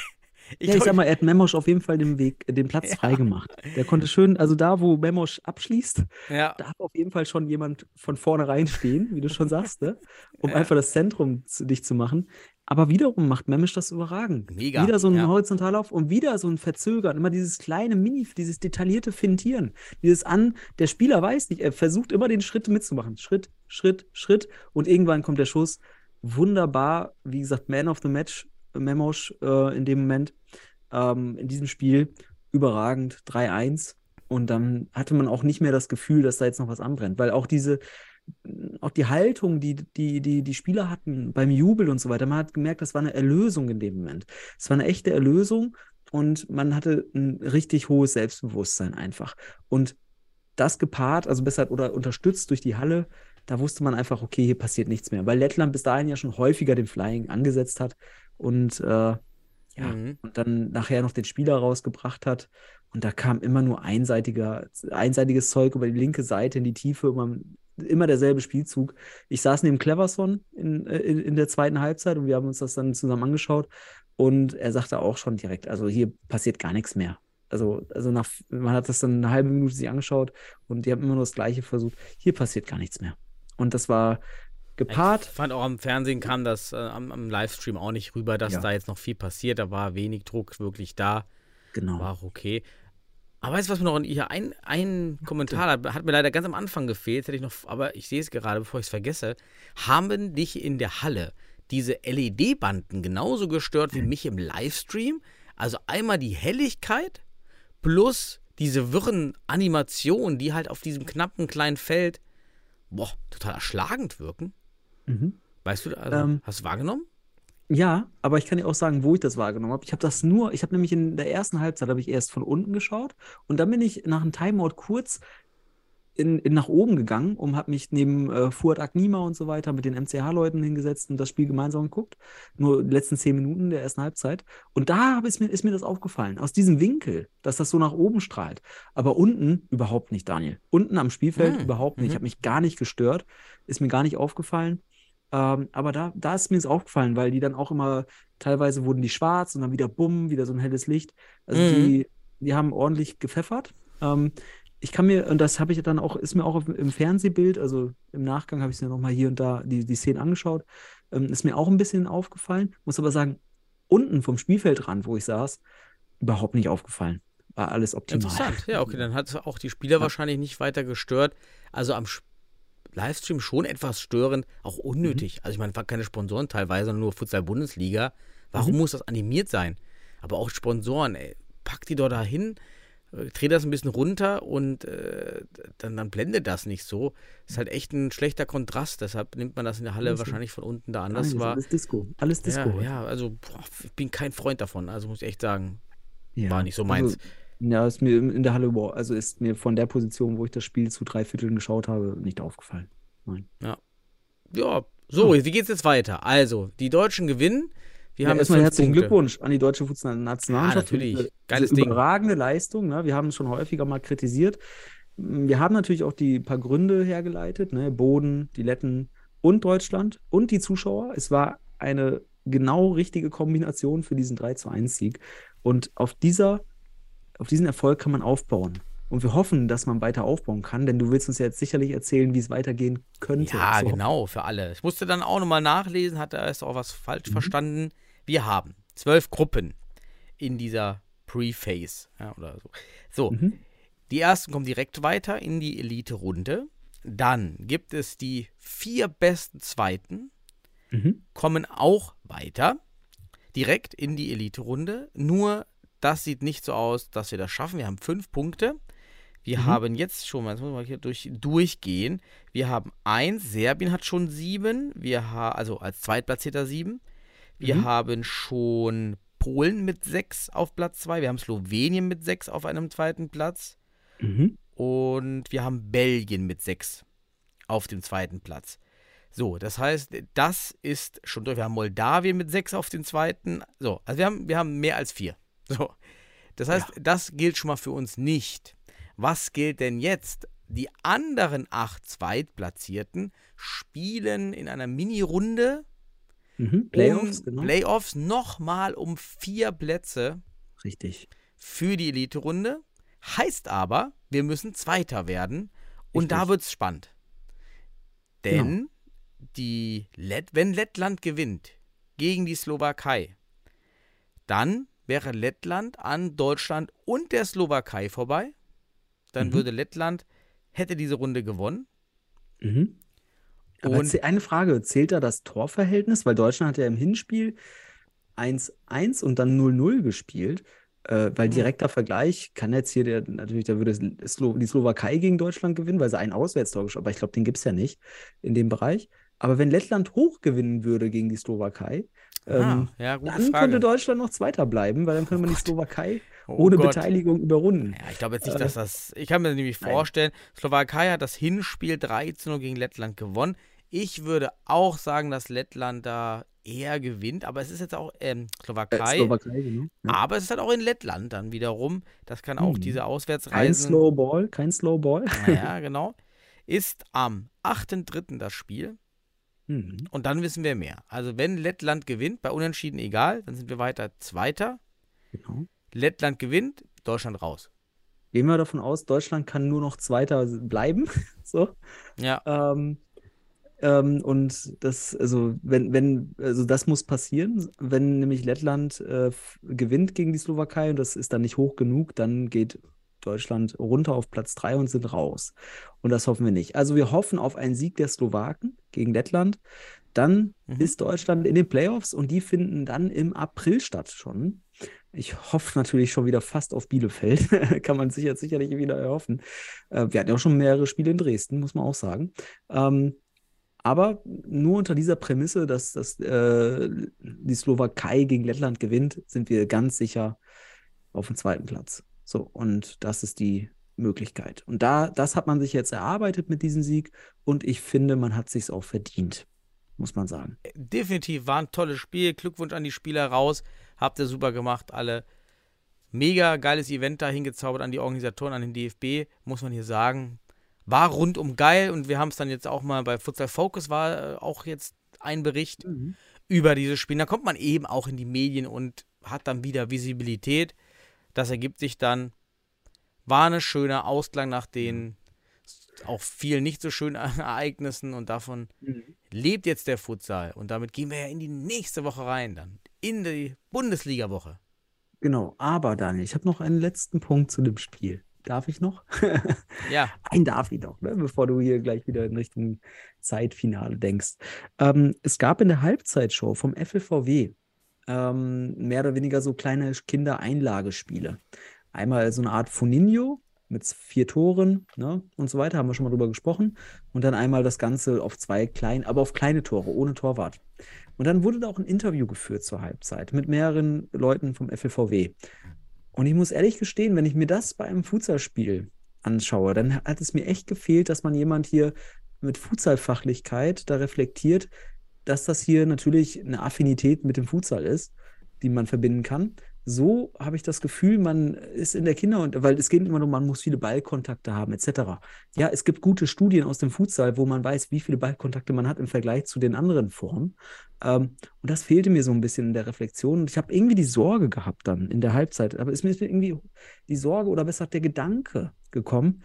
Ja, ich sag mal, er hat Memosch auf jeden Fall den Weg, äh, den Platz [laughs] Ja. freigemacht. Der konnte schön, also da, wo Memosch abschließt, ja, darf auf jeden Fall schon jemand von vornherein stehen, wie du schon sagst, ne? um Ja. einfach das Zentrum zu, dich zu machen. Aber wiederum macht Memosch das überragend. Mega, Wieder so ein ja. Horizontallauf und wieder so ein Verzögern, immer dieses kleine Mini, dieses detaillierte Fintieren. Dieses an, der Spieler weiß nicht, er versucht immer den Schritt mitzumachen. Schritt, Schritt, Schritt und irgendwann kommt der Schuss. Wunderbar, wie gesagt, Man of the Match, Memosch äh, in dem Moment ähm, in diesem Spiel überragend 3-1 und dann hatte man auch nicht mehr das Gefühl, dass da jetzt noch was anbrennt, weil auch diese auch die Haltung, die die, die die Spieler hatten beim Jubel und so weiter, man hat gemerkt, das war eine Erlösung in dem Moment. Es war eine echte Erlösung und man hatte ein richtig hohes Selbstbewusstsein einfach. Und das gepaart, also besser oder unterstützt durch die Halle, da wusste man einfach, okay, hier passiert nichts mehr. Weil Lettland bis dahin ja schon häufiger den Flying angesetzt hat und äh, ja, Mhm. und dann nachher noch den Spieler rausgebracht hat. Und da kam immer nur einseitiger, einseitiges Zeug über die linke Seite in die Tiefe, immer, immer derselbe Spielzug. Ich saß neben Cleverson in, äh, in, in der zweiten Halbzeit und wir haben uns das dann zusammen angeschaut. Und er sagte auch schon direkt, also hier passiert gar nichts mehr. Also, also nach, man hat das dann eine halbe Minute sich angeschaut und die haben immer nur das Gleiche versucht. Hier passiert gar nichts mehr. Und das war gepaart. Ich fand auch am Fernsehen kam das äh, am, am Livestream auch nicht rüber, dass Ja. da jetzt noch viel passiert. Da war wenig Druck wirklich da. Genau. War auch okay. Aber weißt du, was mir noch hier ein, ein Kommentar hat, hat mir leider ganz am Anfang gefehlt, hätte ich noch, aber ich sehe es gerade, bevor ich es vergesse. Haben dich in der Halle diese LED-Banden genauso gestört wie mich im Livestream? Also einmal die Helligkeit plus diese wirren Animationen, die halt auf diesem knappen kleinen Feld boah, total erschlagend wirken. Mhm. Weißt du, also, Ähm, hast du wahrgenommen? Ja, aber ich kann dir auch sagen, wo ich das wahrgenommen habe. Ich habe das nur, ich habe nämlich in der ersten Halbzeit habe ich erst von unten geschaut und dann bin ich nach einem Timeout kurz in, in nach oben gegangen und habe mich neben äh, Fuad Agnima und so weiter mit den MCH-Leuten hingesetzt und das Spiel gemeinsam geguckt. Nur die letzten zehn Minuten der ersten Halbzeit. Und da habe es mir, ist mir das aufgefallen. Aus diesem Winkel, dass das so nach oben strahlt. Aber unten überhaupt nicht, Daniel. Unten am Spielfeld Hm, überhaupt nicht. mhm. Hat mich gar nicht gestört. Ist mir gar nicht aufgefallen. Ähm, aber da, da ist mir es aufgefallen, weil die dann auch immer, teilweise wurden die schwarz und dann wieder bumm, wieder so ein helles Licht. Also Mhm. die, die haben ordentlich gepfeffert. Ähm, ich kann mir, und das habe ich dann auch, ist mir auch auf, im Fernsehbild, also im Nachgang habe ich es mir nochmal hier und da die, die Szenen angeschaut, ähm, ist mir auch ein bisschen aufgefallen. Muss aber sagen, unten vom Spielfeldrand, wo ich saß, überhaupt nicht aufgefallen. War alles optimal. Interessant. Ja, okay, [laughs] dann hat es auch die Spieler Ja. wahrscheinlich nicht weiter gestört. Also am Sch- Livestream schon etwas störend, auch Mhm. unnötig. Also ich meine, waren keine Sponsoren teilweise, sondern nur Futsal-Bundesliga. Warum Mhm. muss das animiert sein? Aber auch Sponsoren, ey, pack die doch da hin, äh, dreh das ein bisschen runter und äh, dann, dann blendet das nicht so. Ist halt echt ein schlechter Kontrast, deshalb nimmt man das in der Halle Alles- wahrscheinlich von unten da anders ist wahr. alles Disco. Alles Disco. Ja, ja, also boah, ich bin kein Freund davon, also muss ich echt sagen. Ja. War nicht so meins. Also, ja, ist mir in der Halle, also ist mir von der Position, wo ich das Spiel zu drei Vierteln geschaut habe, nicht aufgefallen. Ja, so, wie geht's jetzt weiter? Also, die Deutschen gewinnen. Wir Ja, haben erstmal herzlichen Punkte. Glückwunsch an die deutsche Fußballnationalmannschaft. Ja, natürlich. diese- Geiles Ding. Überragende Leistung. Ne? Wir haben es schon häufiger mal kritisiert. Wir haben natürlich auch die paar Gründe hergeleitet. Ne? Boden, die Letten und Deutschland und die Zuschauer. Es war eine genau richtige Kombination für diesen 3 zu 1 Sieg. Und auf dieser, auf diesen Erfolg kann man aufbauen. Und wir hoffen, dass man weiter aufbauen kann, denn du willst uns ja jetzt sicherlich erzählen, wie es weitergehen könnte. Ja, So. genau, für alle. Ich musste dann auch nochmal nachlesen, hatte erst auch was Mhm. falsch verstanden. Wir haben zwölf Gruppen in dieser Pre-Phase. Ja, oder so. So, Mhm. die ersten kommen direkt weiter in die Elite-Runde. Dann gibt es die vier besten Zweiten, Mhm. kommen auch weiter, direkt in die Elite-Runde. Nur, das sieht nicht so aus, dass wir das schaffen. Wir haben fünf Punkte. Wir Mhm. haben jetzt schon mal, jetzt muss man hier durch, durchgehen. Wir haben eins, Serbien hat schon sieben, wir ha also als Zweitplatzierter sieben. Wir Mhm. haben schon Polen mit sechs auf Platz zwei. Wir haben Slowenien mit sechs auf einem zweiten Platz. Mhm. Und wir haben Belgien mit sechs auf dem zweiten Platz. So, das heißt, das ist schon durch. Wir haben Moldawien mit sechs auf dem zweiten. So, also wir haben, wir haben mehr als vier. [laughs] So. Das heißt, das gilt schon mal für uns nicht. Was gilt denn jetzt? Die anderen acht Zweitplatzierten spielen in einer Mini-Runde Mhm. Playoffs, um genau. Playoffs nochmal um vier Plätze Richtig. für die Elite-Runde. Heißt aber, wir müssen Zweiter werden. Und da Richtig. wird es spannend. Denn die Lett wenn Lettland gewinnt gegen die Slowakei, dann wäre Lettland an Deutschland und der Slowakei vorbei. Dann Mhm. würde Lettland, hätte diese Runde gewonnen. Mhm. Aber Und- eine Frage, zählt da das Torverhältnis? Weil Deutschland hat ja im Hinspiel 1-1 und dann 0-0 gespielt. Äh, weil Mhm. direkter Vergleich kann jetzt hier der, natürlich, da würde die Slowakei gegen Deutschland gewinnen, weil sie ein Auswärtstor geschossen aber ich glaube, den gibt es ja nicht in dem Bereich. Aber wenn Lettland hoch gewinnen würde gegen die Slowakei, Ähm, Ah, ja, gute dann Frage. könnte Deutschland noch Zweiter bleiben, weil dann könnte man die Gott. Slowakei Oh ohne Gott. Beteiligung überrunden. Ja, ich glaube jetzt nicht, Äh, dass das. Ich kann mir nämlich nein. vorstellen, Slowakei hat das Hinspiel 3 zu 0 gegen Lettland gewonnen. Ich würde auch sagen, dass Lettland da eher gewinnt, aber es ist jetzt auch ähm, Äh, Slowakei. Slowakei, genau. Ja. Aber es ist halt auch in Lettland dann wiederum. Das kann auch Hm. diese Kein Auswärtsreisen. Slow Ball, kein Slow Ball. Ja, genau. Ist am 8.3. das Spiel. Mhm. Und dann wissen wir mehr. Also wenn Lettland gewinnt, bei Unentschieden egal, dann sind wir weiter Zweiter. Genau. Lettland gewinnt, Deutschland raus. Gehen wir davon aus, Deutschland kann nur noch Zweiter bleiben. [laughs] so. Ja. Ähm, ähm, und das, also, wenn, wenn, also das muss passieren, wenn nämlich Lettland äh, gewinnt gegen die Slowakei und das ist dann nicht hoch genug, dann geht Deutschland runter auf Platz 3 und sind raus. Und das hoffen wir nicht. Also wir hoffen auf einen Sieg der Slowaken gegen Lettland. Dann Mhm. ist Deutschland in den Playoffs und die finden dann im April statt schon. Ich hoffe natürlich schon wieder fast auf Bielefeld. [laughs] Kann man sich jetzt sicherlich wieder erhoffen. Äh, wir hatten ja auch schon mehrere Spiele in Dresden, muss man auch sagen. Ähm, aber nur unter dieser Prämisse, dass, dass äh, die Slowakei gegen Lettland gewinnt, sind wir ganz sicher auf dem zweiten Platz. So, und das ist die Möglichkeit. Und da, das hat man sich jetzt erarbeitet mit diesem Sieg und ich finde, man hat sich auch verdient, muss man sagen. Definitiv war ein tolles Spiel. Glückwunsch an die Spieler raus. Habt ihr super gemacht, alle. Mega geiles Event da hingezaubert an die Organisatoren, an den DFB, muss man hier sagen. War rundum geil und wir haben es dann jetzt auch mal bei Futsal Focus war äh, auch jetzt ein Bericht über dieses Spiel. Da kommt man eben auch in die Medien und hat dann wieder Visibilität. Das ergibt sich dann. War eine schöne Ausklang nach den auch vielen nicht so schönen [laughs] Ereignissen und davon lebt jetzt der Futsal. Und damit gehen wir ja in die nächste Woche rein, dann in die Bundesliga-Woche. Genau, aber Daniel, ich habe noch einen letzten Punkt zu dem Spiel. Darf ich noch? [laughs] Ja, Ein darf ich doch, ne? bevor du hier gleich wieder in Richtung Zeitfinale denkst. Ähm, es gab in der Halbzeitshow vom FLVW ähm, mehr oder weniger so kleine Kindereinlagespiele. Einmal so eine Art Funinho mit vier Toren ne? und so weiter, haben wir schon mal drüber gesprochen. Und dann einmal das Ganze auf zwei kleinen, aber auf kleine Tore, ohne Torwart. Und dann wurde da auch ein Interview geführt zur Halbzeit mit mehreren Leuten vom FLVW. Und ich muss ehrlich gestehen, wenn ich mir das bei einem Futsalspiel anschaue, dann hat es mir echt gefehlt, dass man jemand hier mit Futsalfachlichkeit da reflektiert, dass das hier natürlich eine Affinität mit dem Futsal ist, die man verbinden kann. So habe ich das Gefühl, man ist in der Kinder- und weil es geht immer darum, man muss viele Ballkontakte haben, etc. Ja, es gibt gute Studien aus dem Futsal, wo man weiß, wie viele Ballkontakte man hat im Vergleich zu den anderen Formen. Ähm, und das fehlte mir so ein bisschen in der Reflexion. Und ich habe irgendwie die Sorge gehabt dann in der Halbzeit. Aber es ist mir irgendwie die Sorge oder besser der Gedanke gekommen,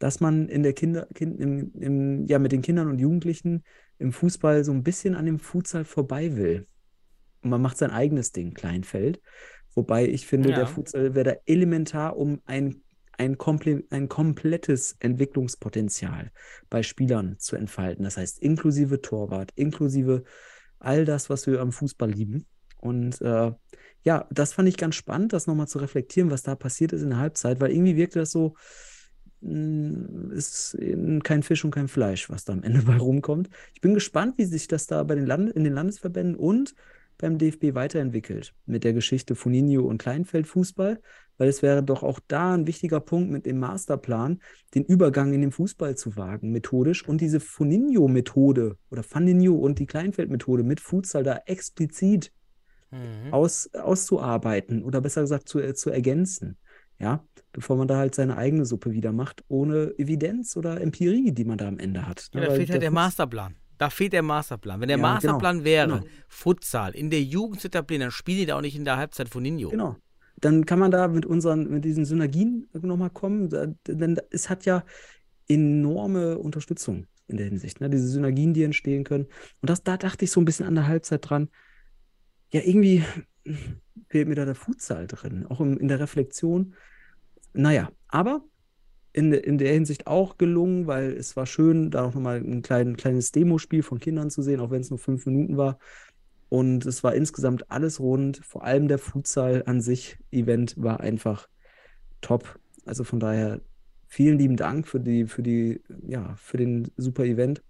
dass man in der Kinder, kind, im, im, ja, mit den Kindern und Jugendlichen im Fußball so ein bisschen an dem Futsal vorbei will. Und man macht sein eigenes Ding, Kleinfeld. Wobei ich finde, Ja. der Futsal wäre da elementar, um ein, ein, komple ein komplettes Entwicklungspotenzial bei Spielern zu entfalten. Das heißt, inklusive Torwart, inklusive all das, was wir am Fußball lieben. Und äh, ja, das fand ich ganz spannend, das nochmal zu reflektieren, was da passiert ist in der Halbzeit, weil irgendwie wirkte das so, ist eben kein Fisch und kein Fleisch, was da am Ende [laughs] bei rumkommt. Ich bin gespannt, wie sich das da bei den Land in den Landesverbänden und beim DFB weiterentwickelt mit der Geschichte Funinho und Kleinfeldfußball, weil es wäre doch auch da ein wichtiger Punkt mit dem Masterplan, den Übergang in den Fußball zu wagen, methodisch und diese Funinho-Methode oder Funinho und die Kleinfeldmethode mit Futsal da explizit Mhm. aus, auszuarbeiten oder besser gesagt zu, äh, zu ergänzen. Ja, bevor man da halt seine eigene Suppe wieder macht, ohne Evidenz oder Empirie, die man da am Ende hat. Ja, Ne, da weil fehlt halt der Masterplan. Da fehlt der Masterplan. Wenn der Ja, genau. Masterplan wäre, Genau. Futsal, in der Jugend zu etablieren, dann spielen die da auch nicht in der Halbzeit von Ninjo. Genau. Dann kann man da mit unseren, mit diesen Synergien nochmal kommen. Da- Denn es hat ja enorme Unterstützung in der Hinsicht, ne? Diese Synergien, die entstehen können. Und das, da dachte ich so ein bisschen an der Halbzeit dran. Ja, irgendwie fehlt mir da der Futsal drin, auch im, in der Reflexion. Naja, aber in, in der Hinsicht auch gelungen, weil es war schön, da auch nochmal ein klein, kleines Demospiel von Kindern zu sehen, auch wenn es nur fünf Minuten war. Und es war insgesamt alles rund. Vor allem der Futsal an sich, Event, war einfach top. Also von daher vielen lieben Dank für die, für die, ja, für den super Event.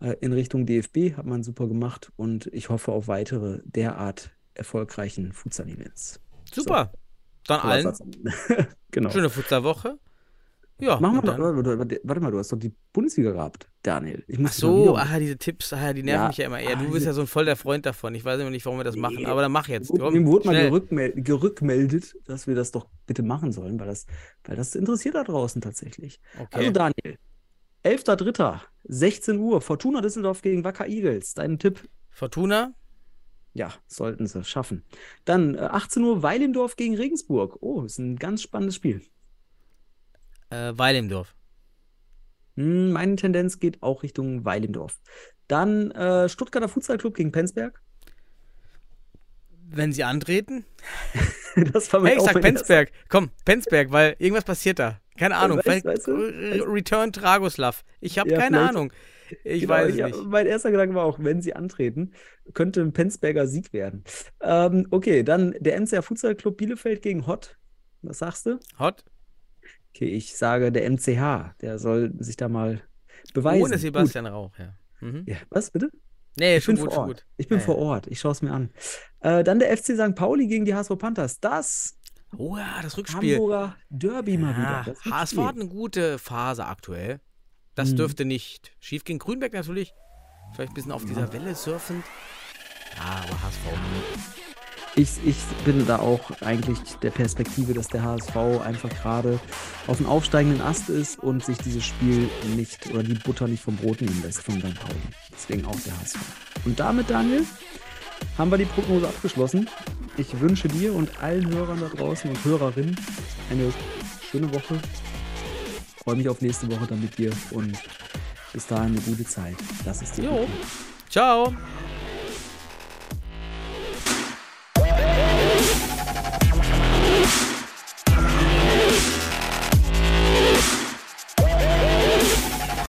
Äh, in Richtung DFB hat man super gemacht und ich hoffe auf weitere derart erfolgreichen Futsal-Events. Super. Dann Toller allen [laughs] genau. schöne Futsalwoche. Ja, Machen wir dann- warte, warte, mal, du hast doch die Bundesliga gehabt, Daniel. Ich muss Ach so, aha, diese Tipps, aha, die nerven Ja, mich ja immer eher. ah, Du bist diese- ja so ein voll der Freund davon. Ich weiß immer nicht, warum wir das machen, aber dann mach jetzt. Komm, Mir wurde mal gerückmel gerückmeldet, dass wir das doch bitte machen sollen, weil das, weil das interessiert da draußen tatsächlich. Okay. Also Daniel, 11.3., 16 Uhr, Fortuna Düsseldorf gegen Wacker Eagles. Dein Tipp? Fortuna, Ja, sollten sie schaffen. Dann äh, 18 Uhr, Weilendorf gegen Regensburg. Oh, ist ein ganz spannendes Spiel. äh, Weil im Dorf. Hm, meine Tendenz geht auch Richtung Weilendorf. Dann äh, Stuttgarter Futsal-Club gegen Penzberg. Wenn sie antreten? [laughs] Das war mein Hey, ich sag Penzberg. Komm, Penzberg, weil irgendwas passiert da. Keine Ahnung. weißt- vielleicht weißt du, Re- Return Dragoslav. Ich habe Ja, keine vielleicht- Ahnung. Ich Genau, weiß ja, nicht. Mein erster Gedanke war auch, wenn sie antreten, könnte ein Penzberger Sieg werden. Ähm, okay, dann der MCR Futsal Club Bielefeld gegen Hott. Was sagst du? Hot. Okay, ich sage der MCH. Der soll sich da mal beweisen. Ohne Sebastian Rauch, ja. Mhm. Gut. Ja, was bitte? Nee, Ich schon bin gut, vor Ort. gut. Ich bin Ja, vor Ort. Ich schaue es mir an. Äh, dann der FC St. Pauli gegen die HSV Panthers. Das. Oh ja, das Rückspiel. Hamburger Derby mal Ja, wieder. Das HSV hat eine gute Phase aktuell. Das Mhm. dürfte nicht schief gehen. Grünberg natürlich. Vielleicht ein bisschen auf dieser Welle surfend. Ja, aber HSV nicht. Ich, ich bin da auch eigentlich der Perspektive, dass der HSV einfach gerade auf dem aufsteigenden Ast ist und sich dieses Spiel nicht oder die Butter nicht vom Brot nehmen lässt von St. Pauli. Deswegen auch der HSV. Und damit, Daniel, haben wir die Prognose abgeschlossen. Ich wünsche dir und allen Hörern da draußen und Hörerinnen eine schöne Woche. Freue mich auf nächste Woche dann mit dir und bis dahin eine gute Zeit. Das ist dir. Jo. Ciao.